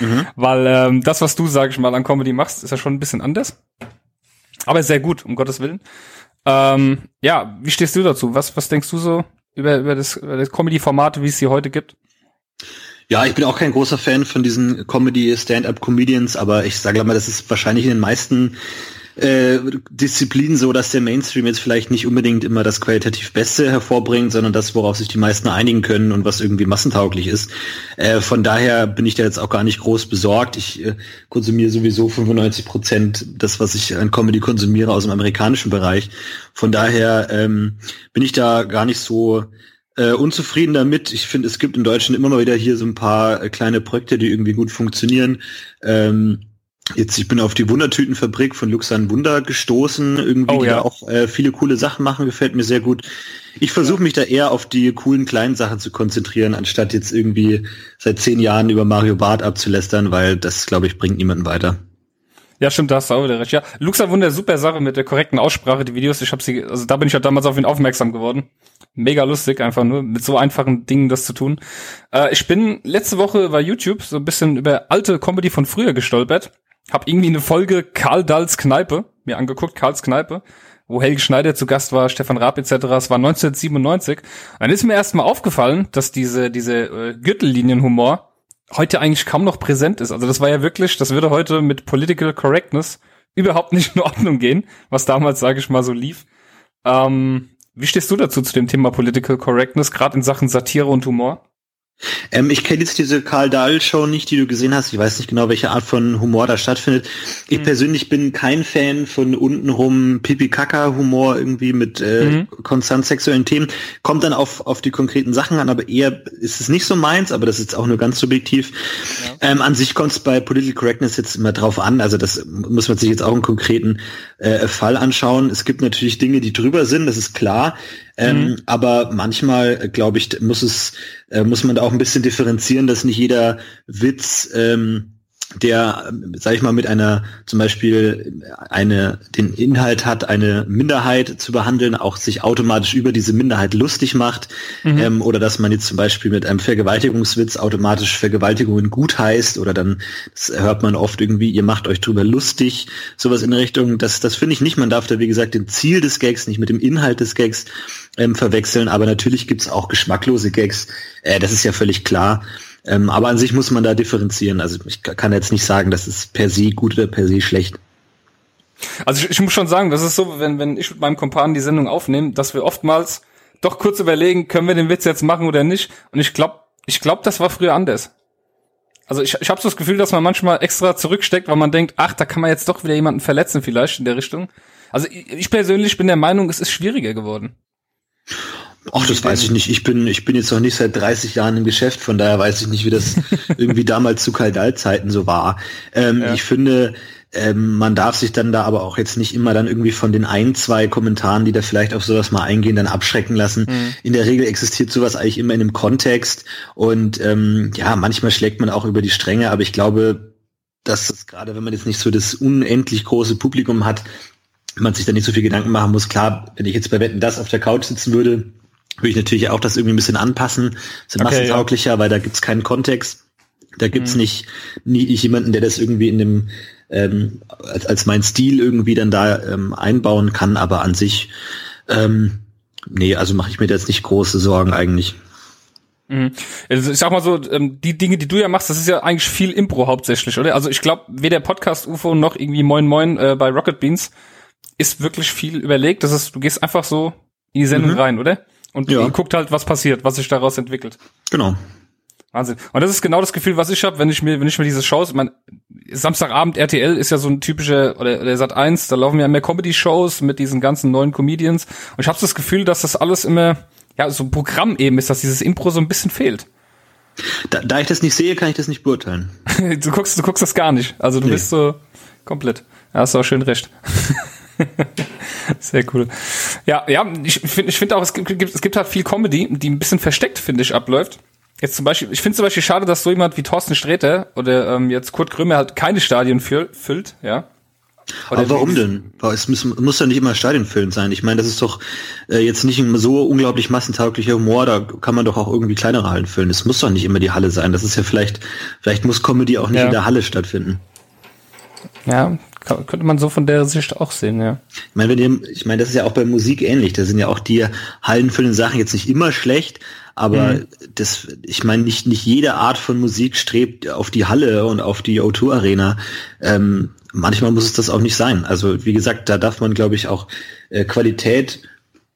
Mhm. Weil ähm, das, was du, sag ich mal, an Comedy machst, ist ja schon ein bisschen anders. Aber sehr gut, um Gottes Willen. Ähm, ja, wie stehst du dazu? Was, was denkst du so über, über das, über das Comedy-Format, wie es sie heute gibt? Ja, ich bin auch kein großer Fan von diesen Comedy-Stand-Up-Comedians, aber ich sage mal, das ist wahrscheinlich in den meisten äh, Disziplinen so, dass der Mainstream jetzt vielleicht nicht unbedingt immer das qualitativ Beste hervorbringt, sondern das, worauf sich die meisten einigen können und was irgendwie massentauglich ist. Äh, von daher bin ich da jetzt auch gar nicht groß besorgt. Ich äh, konsumiere sowieso 95 Prozent das, was ich an Comedy konsumiere aus dem amerikanischen Bereich. Von daher ähm, bin ich da gar nicht so äh, unzufrieden damit. Ich finde, es gibt in Deutschland immer mal wieder hier so ein paar äh, kleine Projekte, die irgendwie gut funktionieren. Ähm, jetzt, ich bin auf die Wundertütenfabrik von Luxan Wunder gestoßen, irgendwie, Oh, die ja. da auch äh, viele coole Sachen machen, gefällt mir sehr gut. Ich versuche mich da eher auf die coolen kleinen Sachen zu konzentrieren, anstatt jetzt irgendwie seit zehn Jahren über Mario Barth abzulästern, weil das, glaube ich, bringt niemanden weiter. Ja, stimmt, da hast du auch wieder recht. Ja, Luxa Wunder, super Sache mit der korrekten Aussprache, die Videos. Ich habe sie, also da bin ich ja damals auf ihn aufmerksam geworden. Mega lustig, einfach nur mit so einfachen Dingen das zu tun. Äh, ich bin letzte Woche bei YouTube so ein bisschen über alte Comedy von früher gestolpert. Hab irgendwie eine Folge Karl Dahls Kneipe mir angeguckt, Karls Kneipe, wo Helge Schneider zu Gast war, Stefan Raab etc. Es war 1997. Und dann ist mir erstmal aufgefallen, dass diese diese äh, Gürtellinienhumor heute eigentlich kaum noch präsent ist. Also das war ja wirklich, das würde heute mit Political Correctness überhaupt nicht in Ordnung gehen, was damals, sage ich mal, so lief. Ähm, wie stehst du dazu zu dem Thema Political Correctness, gerade in Sachen Satire und Humor? Ähm, ich kenne jetzt diese Karl Dahl-Show nicht, die du gesehen hast. Ich weiß nicht genau, welche Art von Humor da stattfindet. Ich Mhm. persönlich bin kein Fan von untenrum Pipi-Kaka-Humor irgendwie mit äh, Mhm. konstant sexuellen Themen. Kommt dann auf, auf die konkreten Sachen an, aber eher ist es nicht so meins, aber das ist auch nur ganz subjektiv. Ähm, an sich kommt es bei Political Correctness jetzt immer drauf an. Also das muss man sich jetzt auch einen konkreten äh, Fall anschauen. Es gibt natürlich Dinge, die drüber sind, das ist klar. Ähm, Aber manchmal, äh, glaube ich, muss es, äh, muss man da auch ein bisschen differenzieren, dass nicht jeder Witz, ähm, der, sag ich mal, mit einer zum Beispiel eine den Inhalt hat, eine Minderheit zu behandeln, auch sich automatisch über diese Minderheit lustig macht, ähm, oder dass man jetzt zum Beispiel mit einem Vergewaltigungswitz automatisch Vergewaltigungen gut heißt, oder dann das hört man oft irgendwie, ihr macht euch drüber lustig, sowas in Richtung. Das, das finde ich nicht. Man darf da wie gesagt den Ziel des Gags nicht mit dem Inhalt des Gags ähm, verwechseln, aber natürlich gibt's auch geschmacklose Gags. Äh, das ist ja völlig klar. Ähm, aber an sich muss man da differenzieren. Also ich kann jetzt nicht sagen, das ist per se gut oder per se schlecht. Also ich, ich muss schon sagen, das ist so, wenn, wenn ich mit meinem Kumpan die Sendung aufnehme, dass wir oftmals doch kurz überlegen, können wir den Witz jetzt machen oder nicht. Und ich glaube, ich glaube, das war früher anders. Also ich, ich habe so das Gefühl, dass man manchmal extra zurücksteckt, weil man denkt, ach, da kann man jetzt doch wieder jemanden verletzen vielleicht in der Richtung. Also ich, ich persönlich bin der Meinung, es ist schwieriger geworden. Ach, das weiß ich nicht. Ich bin, ich bin jetzt noch nicht seit 30 Jahren im Geschäft, von daher weiß ich nicht, wie das [laughs] irgendwie damals zu Kaldal-Zeiten so war. Ähm, Ja. Ich finde, ähm, man darf sich dann da aber auch jetzt nicht immer dann irgendwie von den ein, zwei Kommentaren, die da vielleicht auf sowas mal eingehen, dann abschrecken lassen. In der Regel existiert sowas eigentlich immer in einem Kontext und ähm, ja, manchmal schlägt man auch über die Stränge, aber ich glaube, dass das gerade, wenn man jetzt nicht so das unendlich große Publikum hat, man sich da nicht so viel Gedanken machen muss. Klar, wenn ich jetzt bei Wetten das auf der Couch sitzen würde, würde ich natürlich auch das irgendwie ein bisschen anpassen, sind Okay, massentauglicher, weil da gibt's keinen Kontext. Da gibt's nicht nie jemanden, der das irgendwie in dem ähm, als, als mein Stil irgendwie dann da ähm, einbauen kann, aber an sich, ähm, nee, also mache ich mir da jetzt nicht große Sorgen eigentlich. Mhm. Also ich sag mal so, ähm, die Dinge, die du ja machst, das ist ja eigentlich viel Impro hauptsächlich, oder? Also ich glaube, weder Podcast UFO noch irgendwie Moin Moin äh, bei Rocket Beans ist wirklich viel überlegt. Das ist, du gehst einfach so in die Sendung Mhm. rein, oder? Und Ja. guckt halt, was passiert, was sich daraus entwickelt. Genau. Wahnsinn. Und das ist genau das Gefühl, was ich habe, wenn ich mir, wenn ich mir diese Shows, mein Samstagabend RTL ist ja so ein typischer oder, oder Sat 1, da laufen ja mehr Comedy-Shows mit diesen ganzen neuen Comedians. Und ich habe das Gefühl, dass das alles immer ja so ein Programm eben ist, dass dieses Impro so ein bisschen fehlt. Da, da ich das nicht sehe, kann ich das nicht beurteilen. [laughs] Du guckst, du guckst das gar nicht. Also du Nee. bist so komplett. Ja, hast du auch schön recht. [laughs] [laughs] Sehr cool. Ja, ja, ich finde ich finde auch, es gibt, es gibt halt viel Comedy, die ein bisschen versteckt, finde ich, abläuft. Jetzt zum Beispiel, ich finde zum Beispiel schade, dass so jemand wie Thorsten Sträter oder ähm, jetzt Kurt Krömer halt keine Stadien füll, füllt, ja. Oder Aber warum denn? Es muss, muss ja nicht immer stadionfüllend sein. Ich meine, das ist doch äh, jetzt nicht ein so unglaublich massentauglicher Humor, da kann man doch auch irgendwie kleinere Hallen füllen. Es muss doch nicht immer die Halle sein. Das ist ja vielleicht, vielleicht muss Comedy auch nicht Ja. in der Halle stattfinden. Ja, kann- könnte man so von der Sicht auch sehen, ja. Ich meine, wenn ihr, ich meine, das ist ja auch bei Musik ähnlich. Da sind ja auch die hallenfüllenden Sachen jetzt nicht immer schlecht, aber das, ich meine, nicht, nicht jede Art von Musik strebt auf die Halle und auf die O2 Arena. Ähm, manchmal muss es das auch nicht sein. Also, wie gesagt, da darf man, glaube ich, auch äh, Qualität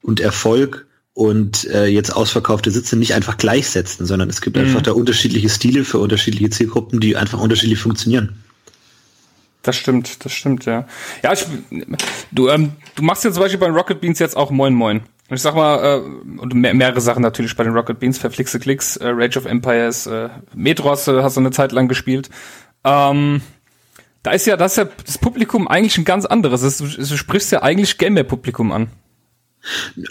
und Erfolg und äh, jetzt ausverkaufte Sitze nicht einfach gleichsetzen, sondern es gibt einfach da unterschiedliche Stile für unterschiedliche Zielgruppen, die einfach unterschiedlich funktionieren. Das stimmt, das stimmt, ja. Ja, ich, du, ähm, du machst ja zum Beispiel bei Rocket Beans jetzt auch Moin Moin. Ich sag mal, äh, und mehr, mehrere Sachen natürlich bei den Rocket Beans, verflixte Klicks, äh, Rage of Empires, äh, Metros äh, hast du eine Zeit lang gespielt. Ähm, da ist ja, das ist ja das Publikum eigentlich ein ganz anderes. Du, du sprichst ja eigentlich Gamer-Publikum an.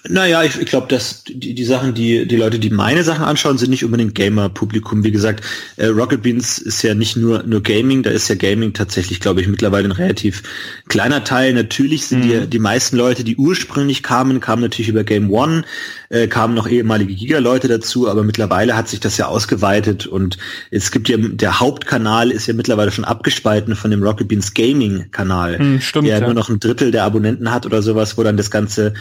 Naja, ich, ich glaube, dass die, die Sachen, die die Leute, die meine Sachen anschauen, sind nicht unbedingt Gamer-Publikum. Wie gesagt, äh, Rocket Beans ist ja nicht nur nur Gaming, da ist ja Gaming tatsächlich, glaube ich, mittlerweile ein relativ kleiner Teil. Natürlich sind die die meisten Leute, die ursprünglich kamen, kamen natürlich über Game One, äh, kamen noch ehemalige Giga-Leute dazu, aber mittlerweile hat sich das ja ausgeweitet und es gibt ja der Hauptkanal ist ja mittlerweile schon abgespalten von dem Rocket Beans Gaming-Kanal, Hm, stimmt, der ja. nur noch ein Drittel der Abonnenten hat oder sowas, wo dann das ganze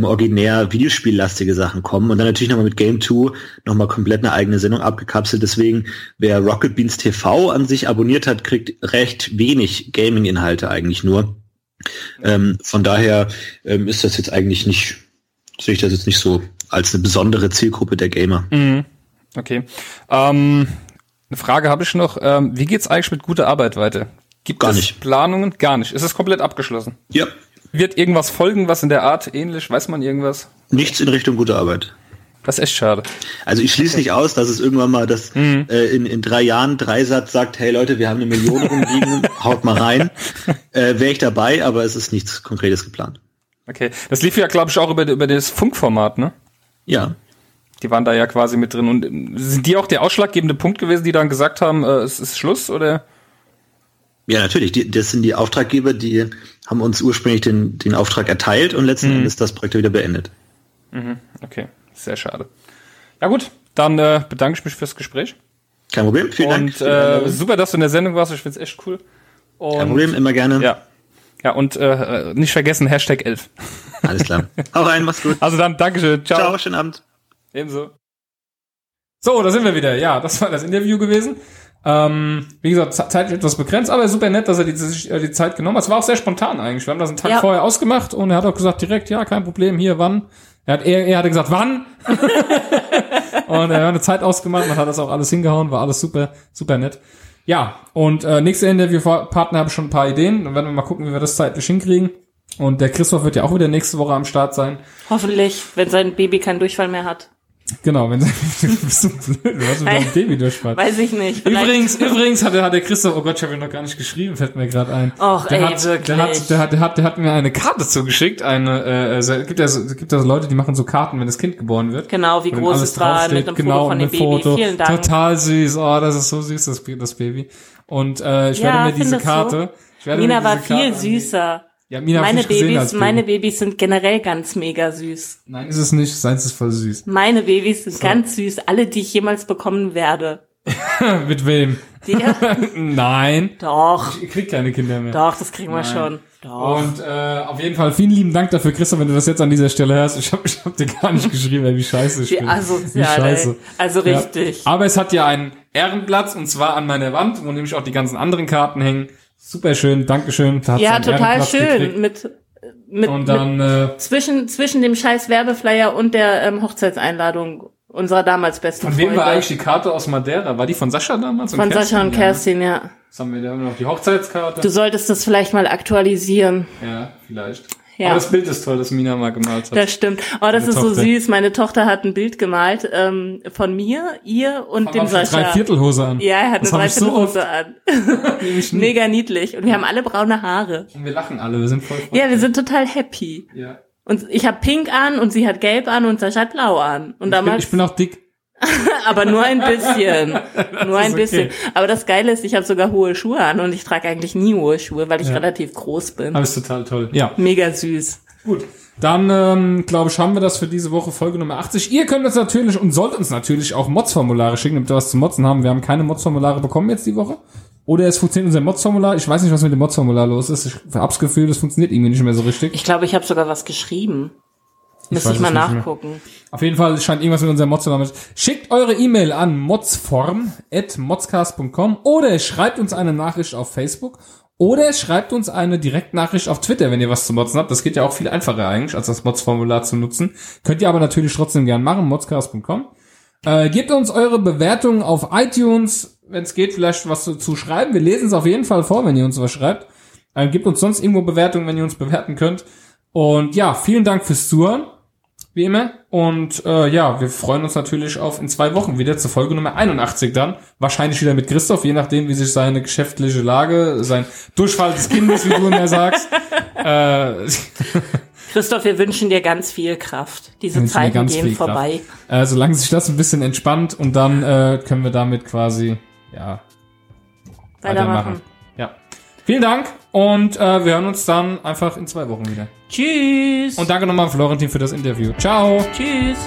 ähm, originär Videospiellastige Sachen kommen und dann natürlich nochmal mit Game 2 nochmal komplett eine eigene Sendung abgekapselt. Deswegen, wer Rocket Beans TV an sich abonniert hat, kriegt recht wenig Gaming-Inhalte eigentlich nur. Ähm, von daher ähm, ist das jetzt eigentlich nicht, sehe ich das jetzt nicht so als eine besondere Zielgruppe der Gamer. Mhm. Okay. Ähm, eine Frage habe ich noch. Ähm, wie geht's eigentlich mit guter Arbeit weiter? Gibt Gar es nicht. Planungen? Gar nicht. Ist es komplett abgeschlossen? Ja, Wird irgendwas folgen, was in der Art ähnlich? Weiß man irgendwas? nichts in Richtung gute Arbeit. Das ist echt schade. Also ich schließe nicht aus, dass es irgendwann mal das Mhm. äh, in, in drei Jahren Dreisatz sagt, hey Leute, wir haben eine Million rumliegen, [laughs] haut mal rein. Äh, Wäre ich dabei, aber es ist nichts Konkretes geplant. Okay. Das lief ja, glaube ich, auch über, über das Funkformat, ne? Ja. Die waren da ja quasi mit drin. Und sind die auch der ausschlaggebende Punkt gewesen, die dann gesagt haben, äh, es ist Schluss, oder? Ja, natürlich. Die, das sind die Auftraggeber, die haben uns ursprünglich den, den Auftrag erteilt und letzten Endes das Projekt wieder beendet. Okay. Sehr schade. Ja gut, dann äh, bedanke ich mich fürs Gespräch. Kein Problem. Vielen Dank. Und für die äh, super, dass du in der Sendung warst. Ich find's echt cool. Und, Kein Problem, immer gerne. Ja. Ja, und äh, nicht vergessen, Hashtag 11. Alles klar. [laughs] Hau rein, mach's gut. Also dann, Dankeschön. Ciao. Ciao, schönen Abend. Ebenso. So, da sind wir wieder. Ja, das war das Interview gewesen. Ähm, wie gesagt, ze- zeitlich etwas begrenzt, aber super nett, dass er die, äh, die Zeit genommen hat. Es war auch sehr spontan eigentlich. Wir haben das einen Tag Ja. vorher ausgemacht und er hat auch gesagt direkt, ja, kein Problem, hier, wann? Er, hat, er, er hatte gesagt, wann? [laughs] und er hat eine Zeit ausgemacht, man hat das auch alles hingehauen, war alles super, super nett. Ja, und äh, nächste Interviewpartner habe ich schon ein paar Ideen. Dann werden wir mal gucken, wie wir das zeitlich hinkriegen. Und der Christoph wird ja auch wieder nächste Woche am Start sein. Hoffentlich, wenn sein Baby keinen Durchfall mehr hat. Genau, wenn [laughs] bist du blöd, du hast mit deinem Baby durchfallen. Weiß ich nicht. Übrigens, übrigens hat der, hat der Christoph, oh Gott, ich habe ihn noch gar nicht geschrieben, fällt mir gerade ein. Och, der ey, hat, wirklich. Der hat, der hat, der hat, der hat mir eine Karte zugeschickt, eine, äh, also, es gibt ja so, es gibt ja so Leute, die machen so Karten, wenn das Kind geboren wird. Genau, wie groß es war, mit einem genau, Foto von dem ein Baby. Foto. Vielen Dank. Total süß, oh, das ist so süß, das, das Baby. Und äh, ich Ja, werde mir diese du? Karte, ich werde mir war diese Karte viel anlegen. süßer. Ja, Mina Meine Babys, meine Babys sind generell ganz mega süß. Nein, ist es nicht, seins ist voll süß. Meine Babys sind ganz süß, alle, die ich jemals bekommen werde. [laughs] Mit wem? Der? [laughs] Nein. doch, Ich krieg keine Kinder mehr. doch, das kriegen wir Nein. schon. Doch. Und äh, auf jeden Fall vielen lieben Dank dafür, Christoph, wenn du das jetzt an dieser Stelle hörst. Ich habe ich hab dir gar nicht geschrieben, ey, wie scheiße ich bin. asozial, wie scheiße. ey. Also Ja. richtig. Aber es hat ja einen Ehrenplatz und zwar an meiner Wand, wo nämlich auch die ganzen anderen Karten hängen. Super schön, Dankeschön. Da hat's Ja, total schön. gekriegt. Mit, mit, Und mit dann äh, zwischen, zwischen dem scheiß Werbeflyer und der ähm, Hochzeitseinladung unserer damals besten von wem Freunde. war eigentlich die Karte aus Madeira? War die von Sascha damals? Von Sascha und Ja, ne? Kerstin, ja. Was haben wir da noch? Die Hochzeitskarte? Du solltest das vielleicht mal aktualisieren. ja, vielleicht. Ja. Aber das Bild ist toll, das Mina mal gemalt hat. Das stimmt. Oh, das Meine ist so Tochter. süß. Meine Tochter hat ein Bild gemalt ähm, von mir, ihr und dem Auch eine Sascha. Dreiviertelhose an. Ja, er hat Das eine ich so Dreiviertelhose an. [laughs] Mega niedlich. Und wir haben alle braune Haare. Und wir lachen alle, wir sind voll Ja, wir sind total happy. ja. Und ich habe pink an und sie hat gelb an und Sascha hat blau an. Und Ich bin, damals, ich bin auch dick. [laughs] aber nur ein bisschen. [laughs] nur ein ist bisschen. okay. Aber das Geile ist, ich habe sogar hohe Schuhe an und ich trage eigentlich nie hohe Schuhe, weil ich relativ groß bin. Aber ist total toll. Ja. Mega süß. Gut. Dann, ähm, glaube ich, haben wir das für diese Woche Folge Nummer 80. Ihr könnt uns natürlich und sollt uns natürlich auch Mods-Formulare schicken, damit wir was zu motzen haben. Wir haben keine Mods-Formulare bekommen jetzt die Woche. Oder es funktioniert unser Mods-Formular. Ich weiß nicht, was mit dem Mods-Formular los ist. Ich hab's Gefühl, das funktioniert irgendwie nicht mehr so richtig. Ich glaube, ich habe sogar was geschrieben. Müsste ich mal nachgucken. Auf jeden Fall scheint irgendwas mit unserem Mods-Formular mit. Schickt eure E-Mail an modsform.modscast.com oder schreibt uns eine Nachricht auf Facebook oder schreibt uns eine Direktnachricht auf Twitter, wenn ihr was zu motzen habt. Das geht ja auch viel einfacher eigentlich, als das Mods-Formular zu nutzen. Könnt ihr aber natürlich trotzdem gern machen, modscast.com. Äh, gebt uns eure Bewertungen auf iTunes, wenn es geht, vielleicht was zu, zu schreiben. Wir lesen es auf jeden Fall vor, wenn ihr uns was schreibt. Äh, gebt uns sonst irgendwo Bewertungen, wenn ihr uns bewerten könnt. Und ja, vielen Dank fürs Zuhören, wie immer. Und äh, ja, wir freuen uns natürlich auf in zwei Wochen wieder zur Folge Nummer 81 dann. Wahrscheinlich wieder mit Christoph, je nachdem, wie sich seine geschäftliche Lage, sein Durchfall des Kindes, wie du immer sagst. [laughs] äh, Christoph, wir wünschen dir ganz viel Kraft. Diese Zeiten gehen Kraft. vorbei. Äh, solange sich das ein bisschen entspannt und dann äh, können wir damit quasi, ja, Weitermachen. Ja. Vielen Dank und äh, wir hören uns dann einfach in zwei Wochen wieder. Tschüss. Und danke nochmal Florentin für das Interview. Ciao. Tschüss.